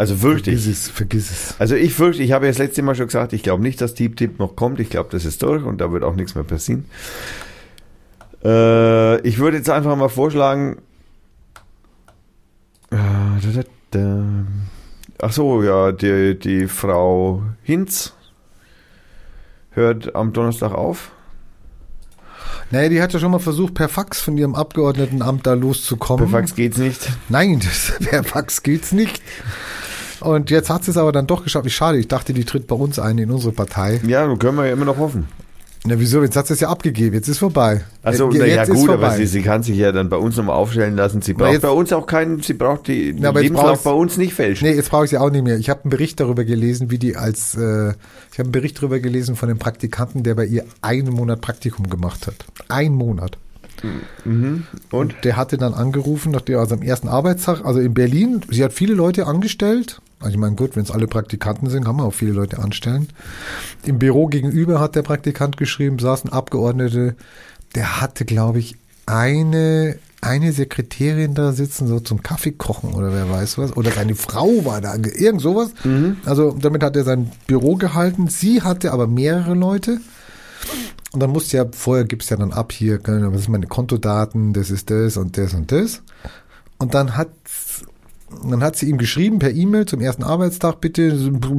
Also fürchte Vergiss ich. es, vergiss es. Also ich fürchte, ich habe ja das letzte Mal schon gesagt, ich glaube nicht, dass TTIP noch kommt. Ich glaube, das ist durch und da wird auch nichts mehr passieren. Äh, ich würde jetzt einfach mal vorschlagen. Äh. Ach so, ja, die, die Frau Hinz hört am Donnerstag auf. Naja, die hat ja schon mal versucht, per Fax von ihrem Abgeordnetenamt da loszukommen. Per Fax geht's nicht. Nein, das, per Fax geht's nicht. Und jetzt hat sie es aber dann doch geschafft. Wie schade, ich dachte, die tritt bei uns ein in unsere Partei. Ja, können wir ja immer noch hoffen. Na wieso, jetzt hat sie es ja abgegeben, jetzt ist vorbei. Also, na ja gut, aber sie, sie kann sich ja dann bei uns nochmal aufstellen lassen. Sie braucht jetzt- bei uns auch keinen, sie braucht die jetzt Lebenslauf bei uns nicht fälschen. Nee, jetzt brauche ich sie auch nicht mehr. Ich habe einen Bericht darüber gelesen, wie die als, äh, ich habe einen Bericht darüber gelesen von einem Praktikanten, der bei ihr einen Monat Praktikum gemacht hat. Ein Monat. Und? Der hatte dann angerufen, nachdem also am ersten Arbeitstag, also in Berlin, sie hat viele Leute angestellt. Also ich meine, gut, wenn es alle Praktikanten sind, kann man auch viele Leute anstellen. Im Büro gegenüber hat der Praktikant geschrieben, saßen Abgeordnete, der hatte, glaube ich, eine, eine Sekretärin da sitzen, so zum Kaffee kochen oder wer weiß was. Oder seine Frau war da, irgend sowas. Also damit hat er sein Büro gehalten. Sie hatte aber mehrere Leute. Und dann musst du ja, vorher gibst ja dann ab hier, was ist meine Kontodaten, das ist das und das und das. Und dann hat, dann hat sie ihm geschrieben per E-Mail zum ersten Arbeitstag, bitte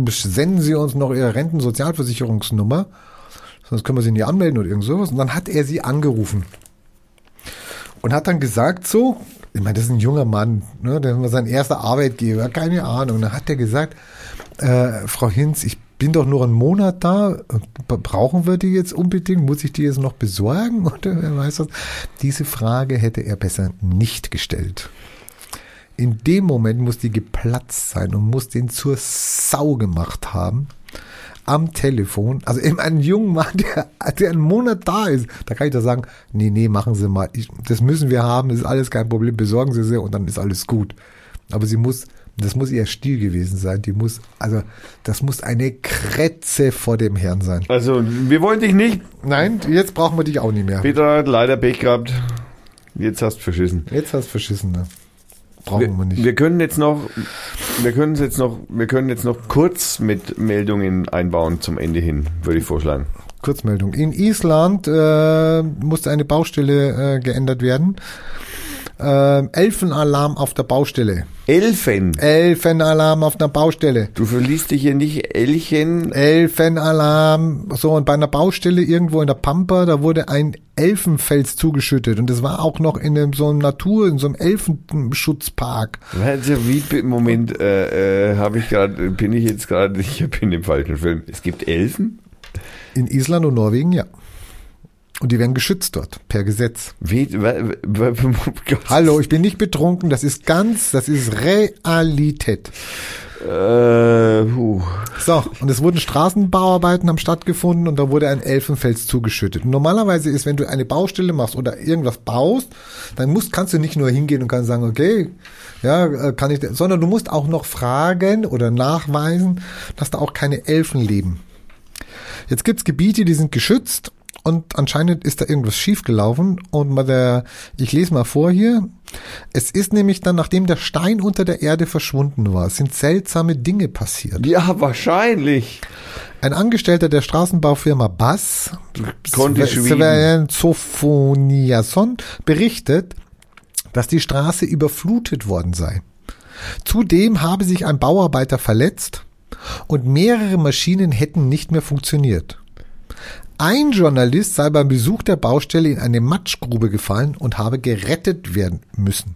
senden Sie uns noch Ihre Rentensozialversicherungsnummer, sonst können wir Sie nicht anmelden oder irgend sowas. Und dann hat er sie angerufen. Und hat dann gesagt so, ich meine, das ist ein junger Mann, ne, der war sein erster Arbeitgeber, keine Ahnung. Dann hat er gesagt, äh, Frau Hinz, ich bin doch nur einen Monat da, brauchen wir die jetzt unbedingt? Muss ich die jetzt noch besorgen? Oder wer weiß was? Diese Frage hätte er besser nicht gestellt. In dem Moment muss die geplatzt sein und muss den zur Sau gemacht haben. Am Telefon, also eben ein junger Mann, der, der einen Monat da ist, da kann ich da sagen, nee, nee, machen Sie mal, ich, das müssen wir haben, das ist alles kein Problem, besorgen Sie sie und dann ist alles gut. Aber sie muss, das muss ihr Stil gewesen sein. Die muss, also, das muss eine Kretze vor dem Herrn sein. Also, wir wollen dich nicht. Nein, jetzt brauchen wir dich auch nicht mehr. Peter hat leider Pech gehabt. Jetzt hast du verschissen. Jetzt hast du verschissen, ne? Brauchen wir, nicht. wir können jetzt noch, wir können jetzt noch, wir können jetzt noch kurz mit Meldungen einbauen zum Ende hin, würde ich vorschlagen. Kurzmeldung. In Island äh, musste eine Baustelle äh, geändert werden. Ähm, Elfenalarm auf der Baustelle. Elfen. Elfenalarm auf einer Baustelle. Du verliest dich hier nicht Elchen. Elfenalarm. So, und bei einer Baustelle irgendwo in der Pampa, da wurde ein Elfenfels zugeschüttet. Und das war auch noch in einem, so einem Natur, in so einem Elfenschutzpark. Also wie Moment äh, äh, habe ich gerade, bin ich jetzt gerade, ich bin im falschen Film. Es gibt Elfen? In Island und Norwegen, ja. Und die werden geschützt dort, per Gesetz. Wie, Gott. Hallo, ich bin nicht betrunken, das ist ganz, das ist Realität. Äh, puh. So, und es wurden Straßenbauarbeiten haben stattgefunden und da wurde ein Elfenfels zugeschüttet. Und normalerweise ist, wenn du eine Baustelle machst oder irgendwas baust, dann musst, kannst du nicht nur hingehen und kannst sagen, okay, ja, äh, kann ich, sondern du musst auch noch fragen oder nachweisen, dass da auch keine Elfen leben. Jetzt gibt's Gebiete, die sind geschützt und anscheinend ist da irgendwas schiefgelaufen und mal der, ich lese mal vor hier. Es ist nämlich dann, nachdem der Stein unter der Erde verschwunden war, sind seltsame Dinge passiert. Ja, wahrscheinlich. Ein Angestellter der Straßenbaufirma BAS, Konnte Sven Zophoniason, berichtet, dass die Straße überflutet worden sei. Zudem habe sich ein Bauarbeiter verletzt und mehrere Maschinen hätten nicht mehr funktioniert. Ein Journalist sei beim Besuch der Baustelle in eine Matschgrube gefallen und habe gerettet werden müssen.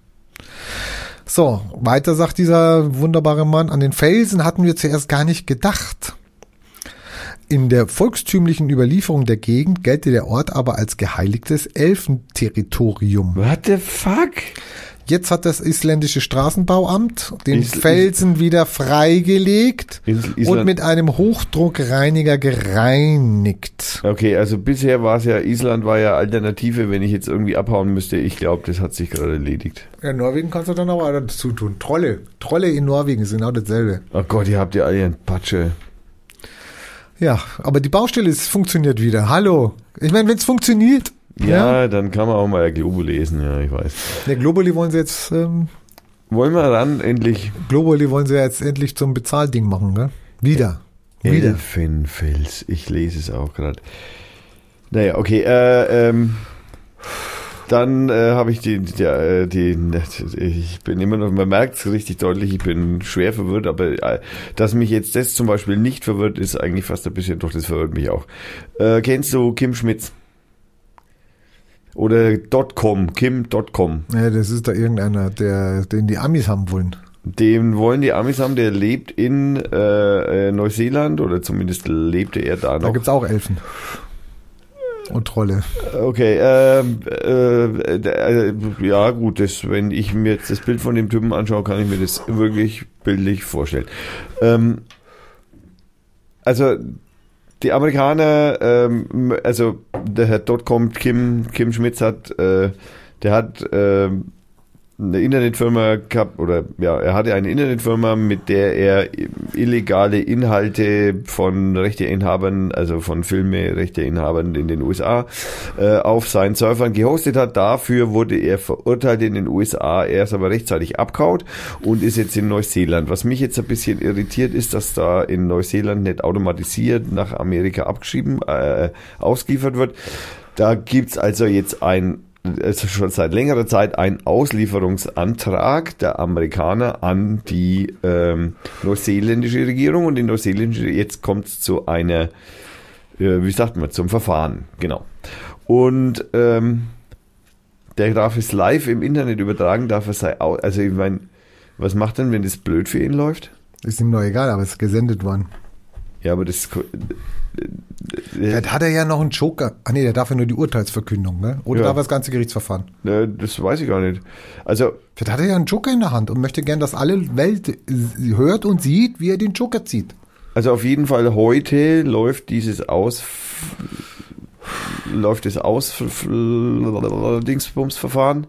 So, weiter sagt dieser wunderbare Mann, an den Felsen hatten wir zuerst gar nicht gedacht. In der volkstümlichen Überlieferung der Gegend gelte der Ort aber als geheiligtes Elfenterritorium. What the fuck? Jetzt hat das isländische Straßenbauamt den Is- Felsen wieder freigelegt Is- und mit einem Hochdruckreiniger gereinigt. Okay, also bisher war es ja, Island war ja Alternative, wenn ich jetzt irgendwie abhauen müsste. Ich glaube, das hat sich gerade erledigt. Ja, Norwegen kannst du dann aber dazu tun. Trolle. Trolle in Norwegen ist genau dasselbe. Oh Gott, ihr habt ja alle einen Patsche. Ja, aber die Baustelle es funktioniert wieder. Hallo. Ich meine, wenn es funktioniert. Ja, dann kann man auch mal Globo lesen, ja, ich weiß. Der Globally wollen sie jetzt, ähm, Wollen wir ran, endlich? Globally wollen sie jetzt endlich zum Bezahlding machen, ne? Wieder. Wieder. Elfenfels, ich lese es auch gerade. Naja, okay, äh, ähm, dann äh, habe ich die, die, äh, die, ich bin immer noch, man merkt es richtig deutlich, ich bin schwer verwirrt, aber äh, dass mich jetzt das zum Beispiel nicht verwirrt, ist eigentlich fast ein bisschen, doch das verwirrt mich auch. Äh, kennst du Kim Schmitz? Oder .com, Kim.com. Ja, das ist da irgendeiner, der, den die Amis haben wollen. Den wollen die Amis haben, der lebt in äh, äh, Neuseeland oder zumindest lebte er da Da noch. gibt's auch Elfen. Und Trolle. Okay, ähm, äh, äh, ja gut, das, wenn ich mir jetzt das Bild von dem Typen anschaue, kann ich mir das wirklich bildlich vorstellen. Ähm, also die Amerikaner, ähm, also der Herr Dotcom Kim Kim Schmitz hat, äh, der hat ähm, eine Internetfirma gehabt oder ja, er hatte eine Internetfirma, mit der er illegale Inhalte von Rechteinhabern, also von Filme Rechteinhabern in den USA äh, auf seinen Servern gehostet hat. Dafür wurde er verurteilt in den USA. Er ist aber rechtzeitig abgehauen und ist jetzt in Neuseeland. Was mich jetzt ein bisschen irritiert ist, dass da in Neuseeland nicht automatisiert nach Amerika abgeschrieben, äh, ausgeliefert wird. Da gibt's also jetzt ein also schon seit längerer Zeit ein Auslieferungsantrag der Amerikaner an die ähm, neuseeländische Regierung und die neuseeländische, jetzt kommt es zu einer, äh, wie sagt man, zum Verfahren, genau. Und ähm, der darf es live im Internet übertragen, darf er sei, also ich meine, was macht denn, wenn das blöd für ihn läuft? Ist ihm noch egal, aber es ist gesendet worden. Ja, aber das äh, Vielleicht hat er ja noch einen Joker. Ah nee, der darf ja nur die Urteilsverkündung, ne? Oder Ja. darf er das ganze Gerichtsverfahren? äh, das weiß ich gar nicht. Also Vielleicht hat er ja einen Joker in der Hand und möchte gern, dass alle Welt hört und sieht, wie er den Joker zieht. Also auf jeden Fall heute läuft dieses Aus läuft das Aus Dingsbumsverfahren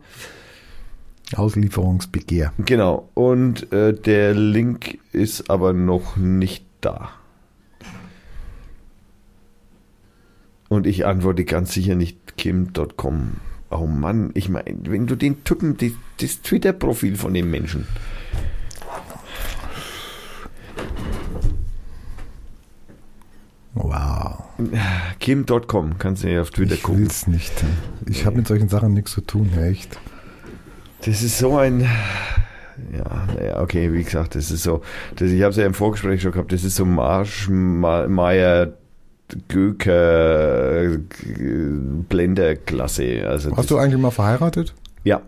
Auslieferungsbegehr. Genau. Und äh, der Link ist aber noch nicht da. Und ich antworte ganz sicher nicht kim.com. Oh Mann, ich meine, wenn du den Typen, die, das Twitter-Profil von dem Menschen. Wow. Kim.com, kannst du ja auf Twitter Ich gucken. will's nicht. Ich habe mit solchen Sachen nichts zu tun, echt. Das ist so ein. Ja, naja, okay, wie gesagt, das ist so. Das, ich habe es ja im Vorgespräch schon gehabt, das ist so Marsch, Ma- Meier, Göker, äh, Blenderklasse. Also Hast du eigentlich mal verheiratet? Ja,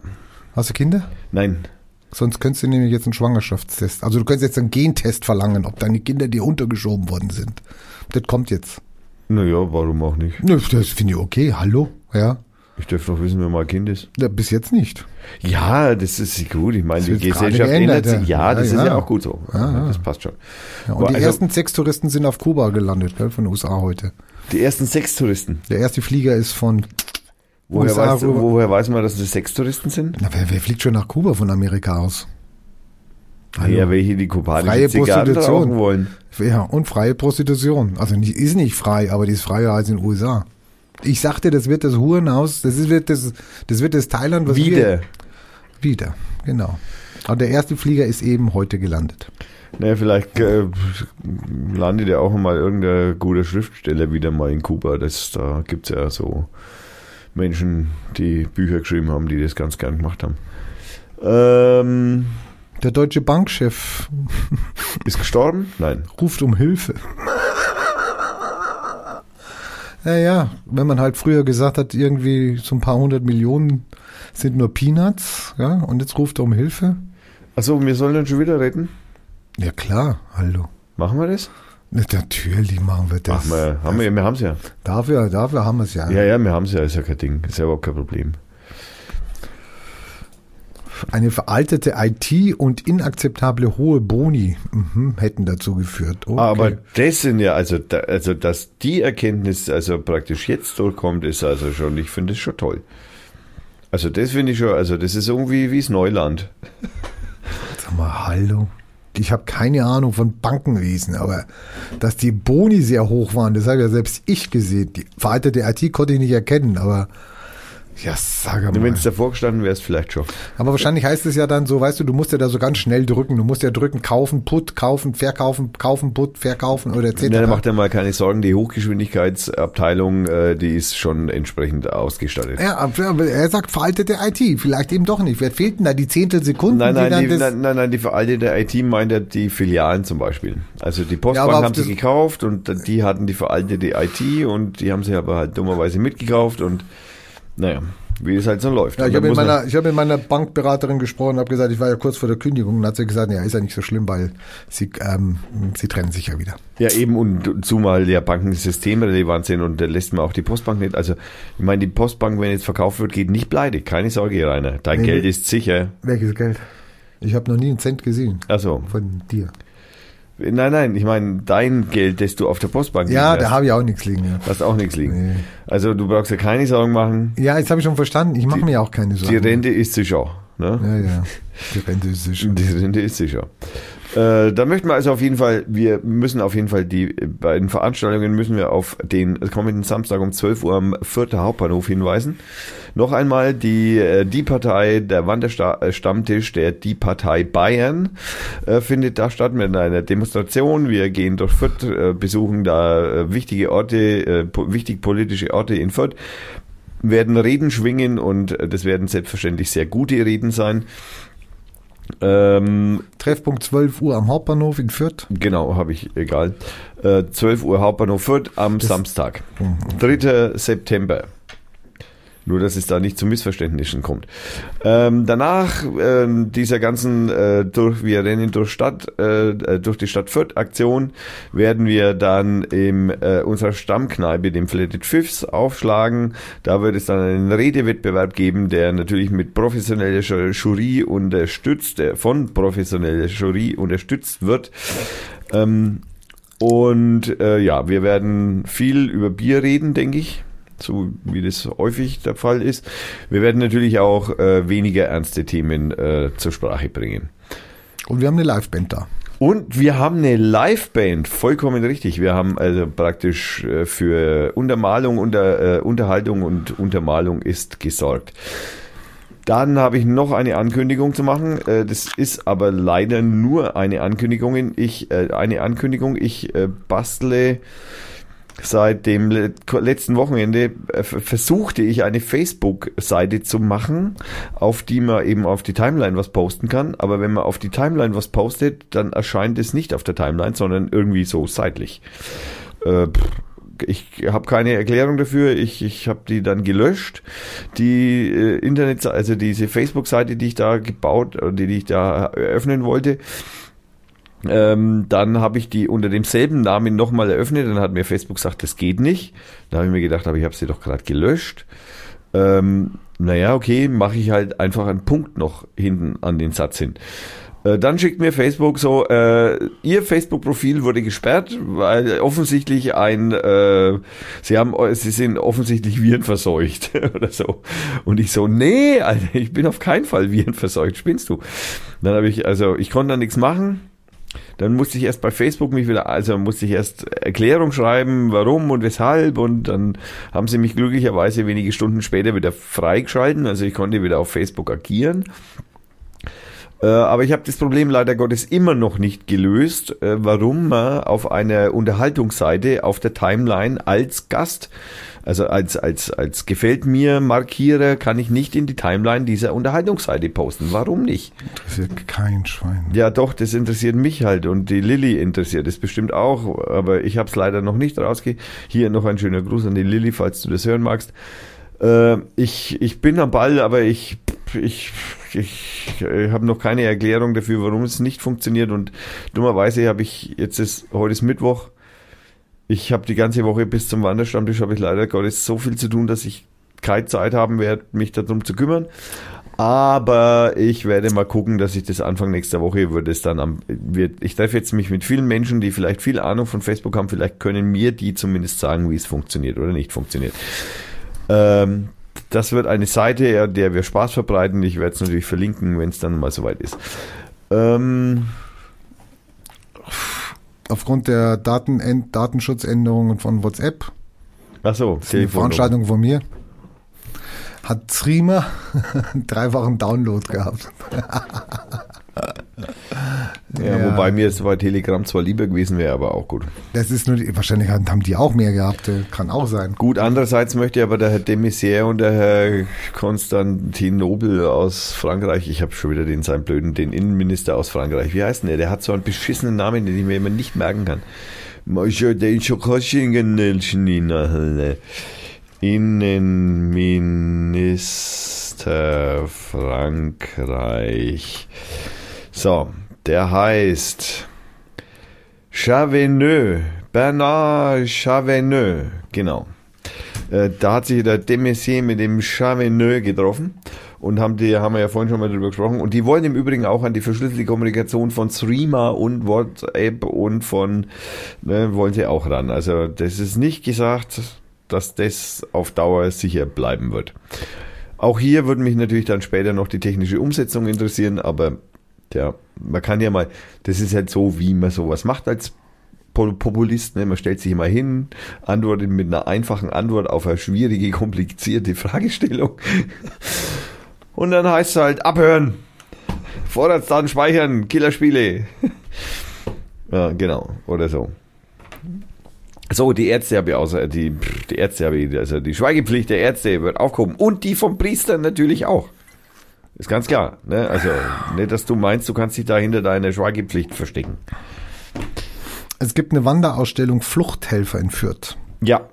Hast du Kinder? nein. Sonst könntest du nämlich jetzt einen Schwangerschaftstest. Also du könntest jetzt einen Gentest verlangen, ob deine Kinder dir untergeschoben worden sind. Das kommt jetzt. Naja, warum auch nicht? Nö, Das finde ich okay. Hallo? Ja. Ich dürfte doch wissen, wer mein Kind ist. ja bis jetzt nicht. Ja, das ist gut. Ich meine, Das die Gesellschaft ändert sich. ja. Das Ja, ist ja auch gut so. Ja, ja. Das passt schon. Und Aber die also- ersten sechs Touristen sind auf Kuba gelandet, gell, von den USA heute. Die ersten sechs Touristen. Der erste Flieger ist von. Woher, USA weißt, du- woher weiß man, dass das sechs Touristen sind? Na, wer, wer fliegt schon nach Kuba von Amerika aus? Hallo. Ja, welche die kubanische Freie Zigarren Prostitution. wollen. Ja, und freie Prostitution. Also nicht, ist nicht frei, aber die ist freier als in den USA. Ich sagte, das wird das Hurenhaus, das ist, wird das, das wird das Thailand, was Wieder. Wir, wieder, genau. Aber der erste Flieger ist eben heute gelandet. Naja, vielleicht äh, landet ja auch mal irgendein guter Schriftsteller wieder mal in Kuba. Das, da gibt's ja so Menschen, die Bücher geschrieben haben, die das ganz gern gemacht haben. Ähm, Der deutsche Bankchef ist gestorben? Nein. ruft um Hilfe. Naja, wenn man halt früher gesagt hat, irgendwie so ein paar hundert Millionen sind nur Peanuts, ja, und jetzt ruft er um Hilfe. Achso, wir sollen dann schon wieder reden? Ja klar, hallo. Machen wir das? Na, Natürlich machen wir das. Machen wir, haben wir, wir haben's ja. Dafür, dafür haben wir es ja. Ja, ja, wir haben's ja, ist ja kein Ding. Ist ja überhaupt kein Problem. Eine veraltete IT und inakzeptable hohe Boni mhm, hätten dazu geführt. Okay. Aber das sind ja, also, da, also, dass die Erkenntnis also praktisch jetzt durchkommt, ist also schon, ich finde es schon toll. Also, das finde ich schon, also, das ist irgendwie wie das Neuland. Sag mal, hallo. Ich habe keine Ahnung von Bankenwesen, aber dass die Boni sehr hoch waren, das habe ja selbst ich gesehen. Die veraltete IT konnte ich nicht erkennen, aber ja, sag mal. Wenn es davor gestanden wäre, vielleicht schon. Aber wahrscheinlich heißt es ja dann so, weißt du, du musst ja da so ganz schnell drücken. Du musst ja drücken, kaufen, put, kaufen, verkaufen, kaufen, put, verkaufen oder etc. Nein, macht ja mal keine Sorgen, die Hochgeschwindigkeitsabteilung, äh, die ist schon entsprechend ausgestattet. Ja, aber er sagt veraltete IT, vielleicht eben doch nicht. Wer fehlt denn da die Zehntelsekunden? Nein, nein, die, nein, nein, nein, die veraltete IT meint ja die Filialen zum Beispiel. Also die Postbank Ja, haben sie gekauft und die hatten die veraltete IT und die haben sie aber halt dummerweise mitgekauft und naja, wie es halt so läuft. Ja, ich habe mit meiner, ich habe mit meiner Bankberaterin gesprochen und habe gesagt, ich war ja kurz vor der Kündigung und hat sie gesagt, ja, ist ja nicht so schlimm, weil sie, ähm, sie trennen sich ja wieder. Ja, eben, und zumal ja Banken systemrelevant sind und da lässt man auch die Postbank nicht. Also, ich meine, die Postbank, wenn jetzt verkauft wird, geht nicht pleite. Keine Sorge, Rainer. Dein Nee, Geld ist sicher. Welches Geld? Ich habe noch nie einen Cent gesehen Also, von dir. Nein, nein, ich meine, dein Geld, das du auf der Postbank Ja, liegen da hast, habe ich auch nichts liegen. Ja, hast auch nichts liegen. Nee. Also, du brauchst dir keine Sorgen machen. ja jetzt habe ich schon verstanden. Ich mache mir auch keine Sorgen. Die Rente ist sicher. Ne? Ja, ja. Die Rente ist sicher. Die Rente ist sicher. Äh, da möchten wir also auf jeden Fall, wir müssen auf jeden Fall die, bei den Veranstaltungen müssen wir auf den kommenden Samstag um 12 Uhr am Vierter Hauptbahnhof hinweisen. Noch einmal die, äh, die Partei, der Wanderstammtisch der Die Partei Bayern äh, findet da statt mit einer Demonstration. Wir gehen durch Fürth, äh, besuchen da äh, wichtige Orte, äh, wichtig politische Orte in Fürth werden Reden schwingen und äh, das werden selbstverständlich sehr gute Reden sein. Ähm, Treffpunkt 12 Uhr am Hauptbahnhof in Fürth. genau, habe ich, egal. Äh, 12 Uhr Hauptbahnhof Fürth am Samstag. 3. September. Nur, dass es da nicht zu Missverständnissen kommt. Ähm, danach ähm, dieser ganzen, äh, durch, wir rennen durch Stadt, äh, äh, durch die Stadt Fürth Aktion, werden wir dann in äh, unserer Stammkneipe, dem Flatted Fifths, aufschlagen. Da wird es dann einen Redewettbewerb geben, der natürlich mit professioneller Ju- Jury unterstützt, der von professioneller Jury unterstützt wird. Ähm, und äh, ja, wir werden viel über Bier reden, denke ich. So wie das häufig der Fall ist. Wir werden natürlich auch äh, weniger ernste Themen äh, zur Sprache bringen. Und wir haben eine Liveband da. Und wir haben eine Liveband, vollkommen richtig. Wir haben also praktisch äh, für Untermalung, unter, äh, Unterhaltung und Untermalung ist gesorgt. Dann habe ich noch eine Ankündigung zu machen. Äh, das ist aber leider nur eine Ankündigung. Ich, äh, eine Ankündigung. Ich bastle Seit dem letzten Wochenende äh, versuchte ich eine Facebook-Seite zu machen, auf die man eben auf die Timeline was posten kann. Aber wenn man auf die Timeline was postet, dann erscheint es nicht auf der Timeline, sondern irgendwie so seitlich. Äh, ich habe keine Erklärung dafür. Ich, ich habe die dann gelöscht. Die äh, Internet, also diese Facebook-Seite, die ich da gebaut, die, die ich da eröffnen wollte, ähm, dann habe ich die unter demselben Namen nochmal eröffnet. Dann hat mir Facebook gesagt, das geht nicht. Da habe ich mir gedacht, aber ich habe sie doch gerade gelöscht. Ähm, naja, okay, mache ich halt einfach einen Punkt noch hinten an den Satz hin. Äh, dann schickt mir Facebook so, äh, Ihr Facebook-Profil wurde gesperrt, weil offensichtlich ein, äh, Sie haben, Sie sind offensichtlich virenverseucht oder so. Und ich so, nee, Alter, ich bin auf keinen Fall virenverseucht, spinnst du? Dann habe ich, also ich konnte da nichts machen dann musste ich erst bei Facebook mich wieder, also musste ich erst Erklärung schreiben, warum und weshalb und dann haben sie mich glücklicherweise wenige Stunden später wieder freigeschalten, also ich konnte wieder auf Facebook agieren. Äh, aber ich habe das Problem leider Gottes immer noch nicht gelöst, äh, warum man auf einer Unterhaltungsseite auf der Timeline als Gast also als, als, als gefällt mir Markierer kann ich nicht in die Timeline dieser Unterhaltungsseite posten. Warum nicht? Interessiert kein Schwein. Ja, doch, das interessiert mich halt und die Lilly interessiert es bestimmt auch, aber ich habe es leider noch nicht rausge. Hier noch ein schöner Gruß an die Lilly, falls du das hören magst. Äh, ich, ich bin am Ball, aber ich, ich, ich, ich habe noch keine Erklärung dafür, warum es nicht funktioniert und dummerweise habe ich jetzt ist, heute ist Mittwoch, ich habe die ganze Woche bis zum Wanderstammtisch habe ich leider Gottes so viel zu tun, dass ich keine Zeit haben werde, mich darum zu kümmern. Aber ich werde mal gucken, dass ich das Anfang nächster Woche würde es dann am, wird, ich treffe jetzt mich mit vielen Menschen, die vielleicht viel Ahnung von Facebook haben, vielleicht können mir die zumindest sagen, wie es funktioniert oder nicht funktioniert. Ähm, das wird eine Seite, der wir Spaß verbreiten. Ich werde es natürlich verlinken, wenn es dann mal soweit ist. Ähm, aufgrund der Daten Datenschutzänderungen von WhatsApp. Ach so, die Veranstaltung von mir. Hat Streamer einen dreifachen Download gehabt. Ja, ja, wobei mir es bei Telegram zwar lieber gewesen wäre, aber auch gut. Das ist nur, wahrscheinlich haben die auch mehr gehabt, kann auch sein. Gut, andererseits möchte aber der Herr Demisier und der Herr Konstantin Nobel aus Frankreich, ich habe schon wieder den seinen blöden, den Innenminister aus Frankreich, wie heißt denn der? Der hat so einen beschissenen Namen, den ich mir immer nicht merken kann. Innenminister Frankreich. So, der heißt Chaveneux, Bernard Chaveneux, genau. Äh, da hat sich der Demessier mit dem Chaveneux getroffen und haben die, haben wir ja vorhin schon mal drüber gesprochen. Und die wollen im Übrigen auch an die verschlüsselte Kommunikation von Streamer und WhatsApp und von, ne, wollen sie auch ran. Also das ist nicht gesagt, dass das auf Dauer sicher bleiben wird. Auch hier würde mich natürlich dann später noch die technische Umsetzung interessieren, aber ja, man kann ja mal, das ist halt so, wie man sowas macht als Populist. Ne? Man stellt sich immer hin, antwortet mit einer einfachen Antwort auf eine schwierige, komplizierte Fragestellung. Und dann heißt es halt abhören, Vorratsdaten speichern, Killerspiele. ja, genau, oder so. So, die Ärzte habe ich außer, die, die Ärzte habe ich, also die Schweigepflicht der Ärzte wird aufgehoben und die vom Priester natürlich auch. Ist ganz klar. Ne? Also nicht, dass du meinst, du kannst dich da hinter deiner Schweigepflicht verstecken. Es gibt eine Wanderausstellung Fluchthelfer in Fürth. Ja.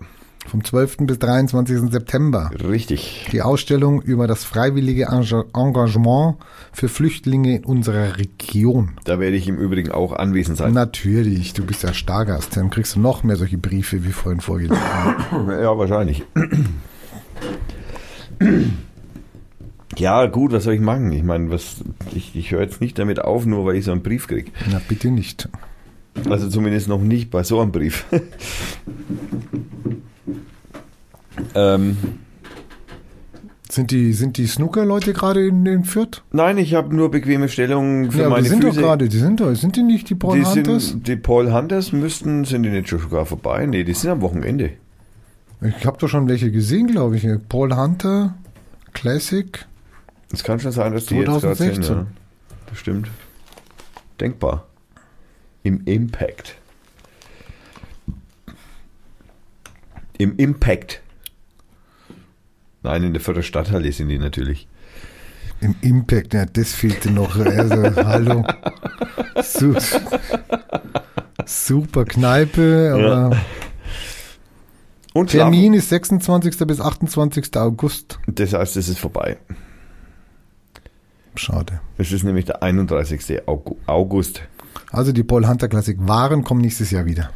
Vom 12. bis 23. September. Richtig. Die Ausstellung über das freiwillige Engagement für Flüchtlinge in unserer Region. Da werde ich im Übrigen auch anwesend sein. Natürlich, du bist ja Stargast. Dann kriegst du noch mehr solche Briefe wie vorhin vorgelesen. ja, wahrscheinlich. Ja, gut, was soll ich machen? Ich meine, was, ich, ich höre jetzt nicht damit auf, nur weil ich so einen Brief kriege. Na, bitte nicht. Also zumindest noch nicht bei so einem Brief. Ähm, Sind die, sind die Snooker-Leute gerade in, in Fürth? nein, ich habe nur bequeme Stellungen für ja, meine die sind Füße. doch gerade, die sind doch, sind die nicht die Paul die, Hunters? sind, die Paul Hunters müssten, sind die nicht schon sogar vorbei? Nee, die sind am Wochenende. Ich habe doch schon welche gesehen, glaube ich. Paul Hunter, Classic. Es kann schon sein, dass die jetzt gerade 2016. sind. Ja. Das stimmt. Denkbar. Im Impact. Im Impact. Nein, in der Vierter Stadthalle sind die natürlich. Im Impact, ja, das fehlte noch. Also, hallo. Su super Kneipe, aber Und Termin ist 26. bis 28. August. Das heißt, es ist vorbei. Schade. Es ist nämlich der 31. Aug- August. Also die Paul Hunter Classic Waren kommen nächstes Jahr wieder.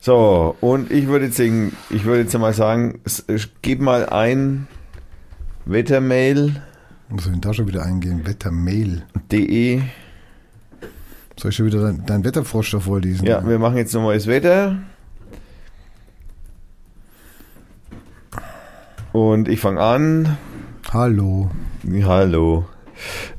So, und ich würde jetzt, sagen, ich würde jetzt mal sagen, gib mal ein Wettermail.de. Muss ich da schon wieder eingehen? Wettermail. Soll ich schon wieder dein, dein Wetterfrosch da vorlesen? Ja, wir machen jetzt nochmal das Wetter. Und ich fange an. Hallo. Hallo.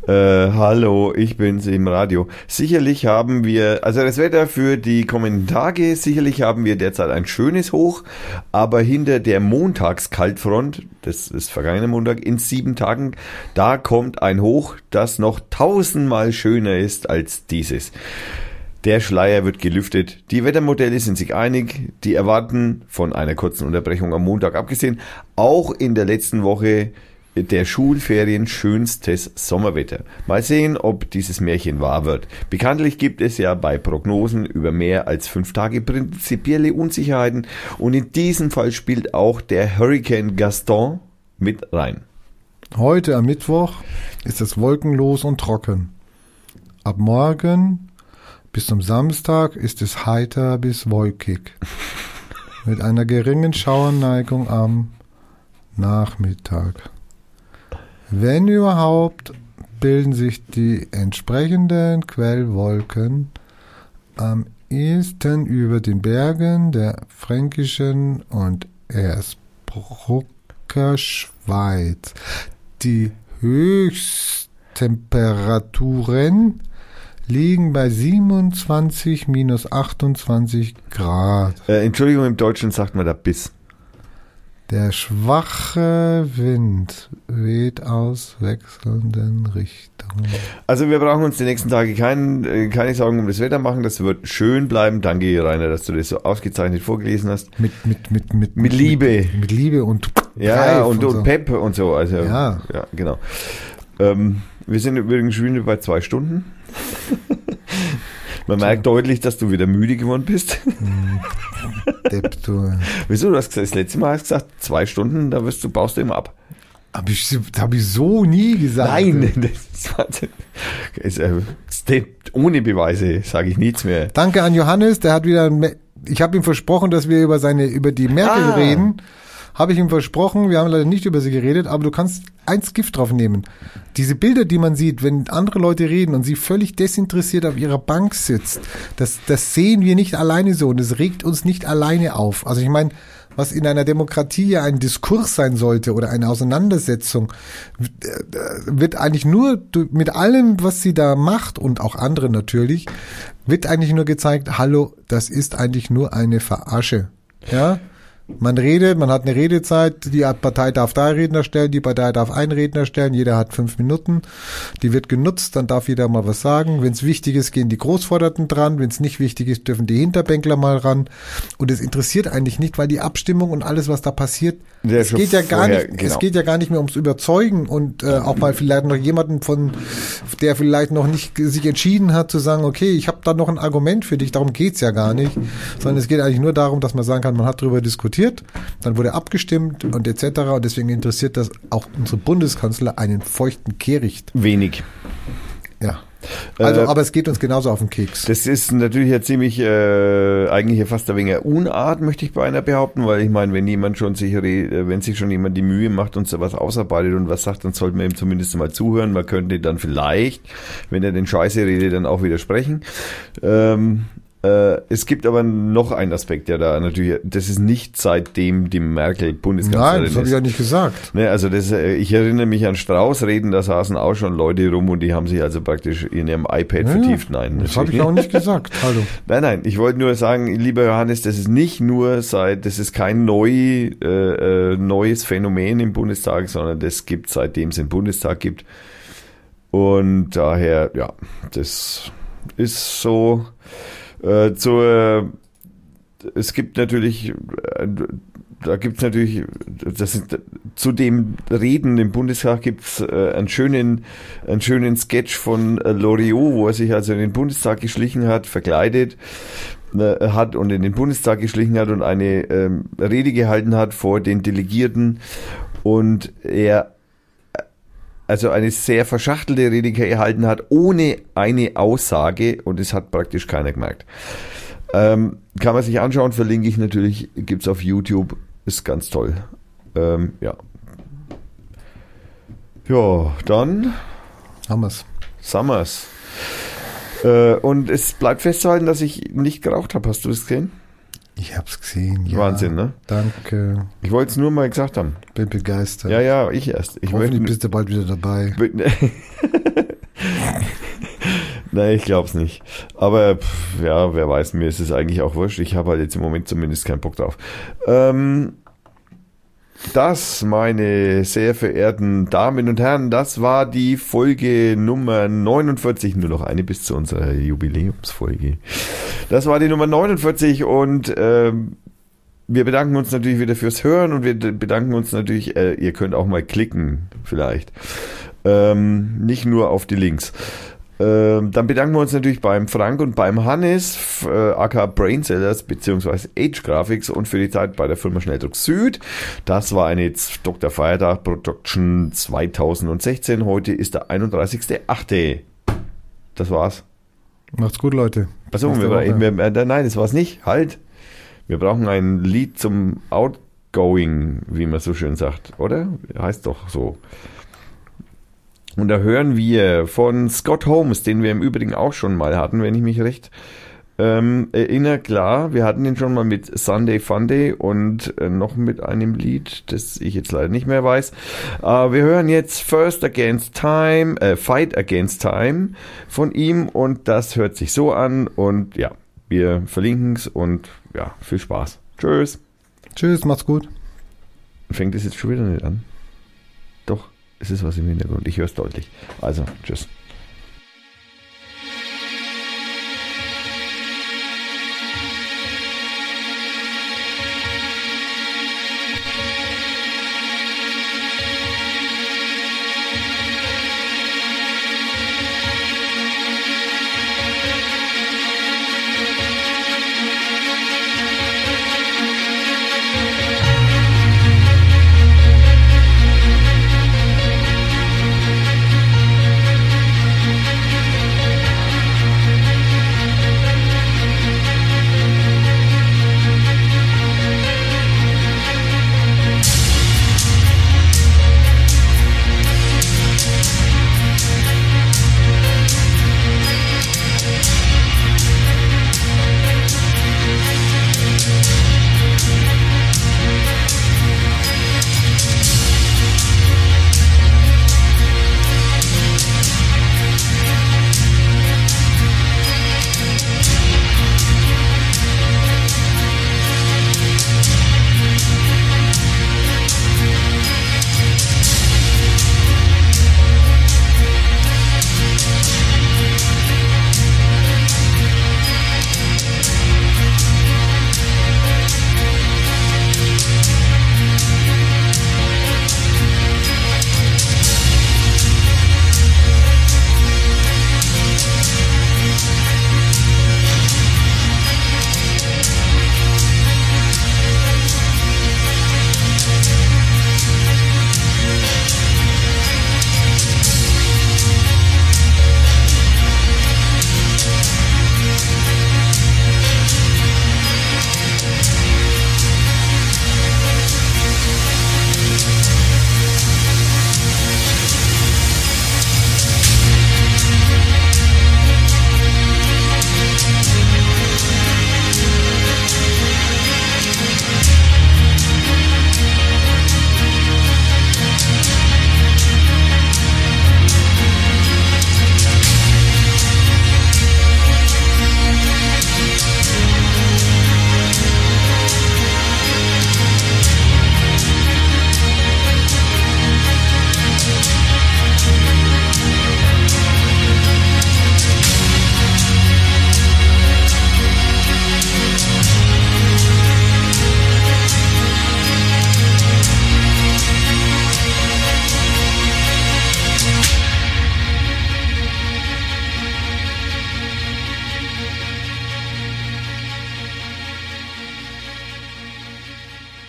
Äh, hallo, ich bin's im Radio. Sicherlich haben wir, also das Wetter für die kommenden Tage, sicherlich haben wir derzeit ein schönes Hoch, aber hinter der Montagskaltfront, das ist vergangene Montag, in sieben Tagen, da kommt ein Hoch, das noch tausendmal schöner ist als dieses. Der Schleier wird gelüftet. Die Wettermodelle sind sich einig. Die erwarten von einer kurzen Unterbrechung am Montag abgesehen auch in der letzten Woche der Schulferien schönstes Sommerwetter. Mal sehen, ob dieses Märchen wahr wird. Bekanntlich gibt es ja bei Prognosen über mehr als fünf Tage prinzipielle Unsicherheiten und in diesem Fall spielt auch der Hurricane Gaston mit rein. Heute am Mittwoch ist es wolkenlos und trocken. Ab morgen bis zum Samstag ist es heiter bis wolkig. Mit einer geringen Schauerneigung am Nachmittag. Wenn überhaupt, bilden sich die entsprechenden Quellwolken am ehesten über den Bergen der Fränkischen und Erzbrucker Schweiz. Die Höchsttemperaturen liegen bei 27 minus 28 Grad. Äh, Entschuldigung, im Deutschen sagt man da bis. Der schwache Wind weht aus wechselnden Richtungen. Also wir brauchen uns die nächsten Tage kein, äh, keine Sorgen um das Wetter machen. Das wird schön bleiben. Danke, Rainer, dass du das so ausgezeichnet vorgelesen hast. Mit, mit, mit, mit, Mit Liebe. Mit, mit Liebe und Ja, Reif und, und, so. Pep und so. Also, Ja. ja genau. Ähm, wir sind übrigens schon bei zwei Stunden. Man merkt deutlich, dass du wieder müde geworden bist. Depp, du. Wieso? Du hast gesagt, das letzte Mal hast du gesagt, zwei Stunden, da wirst du, baust du immer ab. Hab ich, hab ich so nie gesagt. das war, ist, äh, ohne Beweise sage ich nichts mehr. Danke an Johannes, der hat wieder, ich habe ihm versprochen, dass wir über seine, über die Merkel Ah. reden. Habe ich ihm versprochen, wir haben leider nicht über sie geredet, aber du kannst eins Gift drauf nehmen. Diese Bilder, die man sieht, wenn andere Leute reden und sie völlig desinteressiert auf ihrer Bank sitzt, das, das sehen wir nicht alleine so und es regt uns nicht alleine auf. Also ich meine, was in einer Demokratie ja ein Diskurs sein sollte oder eine Auseinandersetzung, wird eigentlich nur mit allem, was sie da macht und auch andere natürlich, wird eigentlich nur gezeigt, hallo, das ist eigentlich nur eine Verarsche. Ja? Man redet, man hat eine Redezeit, die Partei darf drei Redner stellen, die Partei darf einen Redner stellen, jeder hat fünf Minuten, die wird genutzt, dann darf jeder mal was sagen. Wenn es wichtig ist, gehen die Großforderten dran, wenn es nicht wichtig ist, dürfen die Hinterbänkler mal ran. Und es interessiert eigentlich nicht, weil die Abstimmung und alles, was da passiert, Ja, es geht ja gar vorher, nicht, genau. es geht ja gar nicht mehr ums Überzeugen und äh, auch mal vielleicht noch jemanden von, der vielleicht noch nicht sich entschieden hat zu sagen, okay, ich habe da noch ein Argument für dich, darum geht's ja gar nicht, sondern es geht eigentlich nur darum, dass man sagen kann, man hat darüber diskutiert, dann wurde abgestimmt und etc. Und deswegen interessiert das auch unsere Bundeskanzler einen feuchten Kehricht. Wenig. Ja. Also, Äh, aber es geht uns genauso auf den Keks. Das ist natürlich ja ziemlich, äh, eigentlich ja fast ein wenig Unart, möchte ich beinahe behaupten, weil ich meine, wenn jemand schon sich, äh, wenn sich schon jemand die Mühe macht und so was ausarbeitet und was sagt, dann sollte man ihm zumindest mal zuhören. Man könnte dann vielleicht, wenn er den Scheiße redet, dann auch widersprechen. Ähm, Äh, es gibt aber noch einen Aspekt, der da natürlich, das ist nicht seitdem die Merkel Bundeskanzlerin Nein, das habe ich ja nicht gesagt. Ne, also das, äh, ich erinnere mich an Strauß-Reden, da saßen auch schon Leute rum und die haben sich also praktisch in ihrem iPad Ja, vertieft. Nein, Das habe ich auch nicht gesagt. Hallo. Nein, nein, ich wollte nur sagen, lieber Johannes, das ist nicht nur seit, das ist kein neu, äh, äh, neues Phänomen im Bundestag, sondern das gibt seitdem es den Bundestag gibt. Und daher, ja, das ist so. Äh, zur, es gibt natürlich, äh, da gibt es natürlich, das ist, zu dem Reden im Bundestag gibt es äh, einen schönen, einen schönen Sketch von äh, Loriot, wo er sich also in den Bundestag geschlichen hat, verkleidet äh, hat und in den Bundestag geschlichen hat und eine ähm, Rede gehalten hat vor den Delegierten. Und er äh, also eine sehr verschachtelte Rede gehalten hat, ohne eine Aussage und es hat praktisch keiner gemerkt. Ähm, kann man sich anschauen, verlinke ich natürlich, gibt's auf YouTube, ist ganz toll. Ähm, ja. Ja, dann wir's. Summers. Äh, und es bleibt festzuhalten, dass ich nicht geraucht habe. Hast du das gesehen? Ich hab's gesehen. Ja. Wahnsinn, ne? Danke. Ich wollte es nur mal gesagt haben. Bin begeistert. Ja, ja, ich erst. Ich Hoffentlich möchte, bist du bald wieder dabei. Nein, ich glaub's nicht. Aber pff, ja, wer weiß, mir ist es eigentlich auch wurscht. Ich habe halt jetzt im Moment zumindest keinen Bock drauf. Ähm, das, meine sehr verehrten Damen und Herren, das war die Folge Nummer 49. Nur noch eine bis zu unserer Jubiläumsfolge. Das war die Nummer 49 und ähm, wir bedanken uns natürlich wieder fürs Hören und wir bedanken uns natürlich, äh, ihr könnt auch mal klicken, vielleicht. Ähm, nicht nur auf die Links. Ähm, dann bedanken wir uns natürlich beim Frank und beim Hannes, äh, aka Brainsellers bzw. Age Graphics und für die Zeit bei der Firma Schnelldruck Süd. Das war eine Dr. Feiertag Production 2016. Heute ist der 31.8. Das war's. Macht's gut, Leute. Achso, wir, Woche. wir, äh, nein, das war's nicht. Halt. Wir brauchen ein Lied zum Outgoing, wie man so schön sagt, oder? Heißt doch so. Und da hören wir von Scott Holmes, den wir im Übrigen auch schon mal hatten, wenn ich mich recht ähm, erinnere. Klar, wir hatten ihn schon mal mit Sunday Funday und äh, noch mit einem Lied, das ich jetzt leider nicht mehr weiß. Äh, wir hören jetzt First Against Time, äh, Fight Against Time von ihm und das hört sich so an und ja, wir verlinken es und ja, viel Spaß. Tschüss. Tschüss, macht's gut. Fängt es jetzt schon wieder nicht an? Doch, es ist was im Hintergrund. Ich höre es deutlich. Also, tschüss.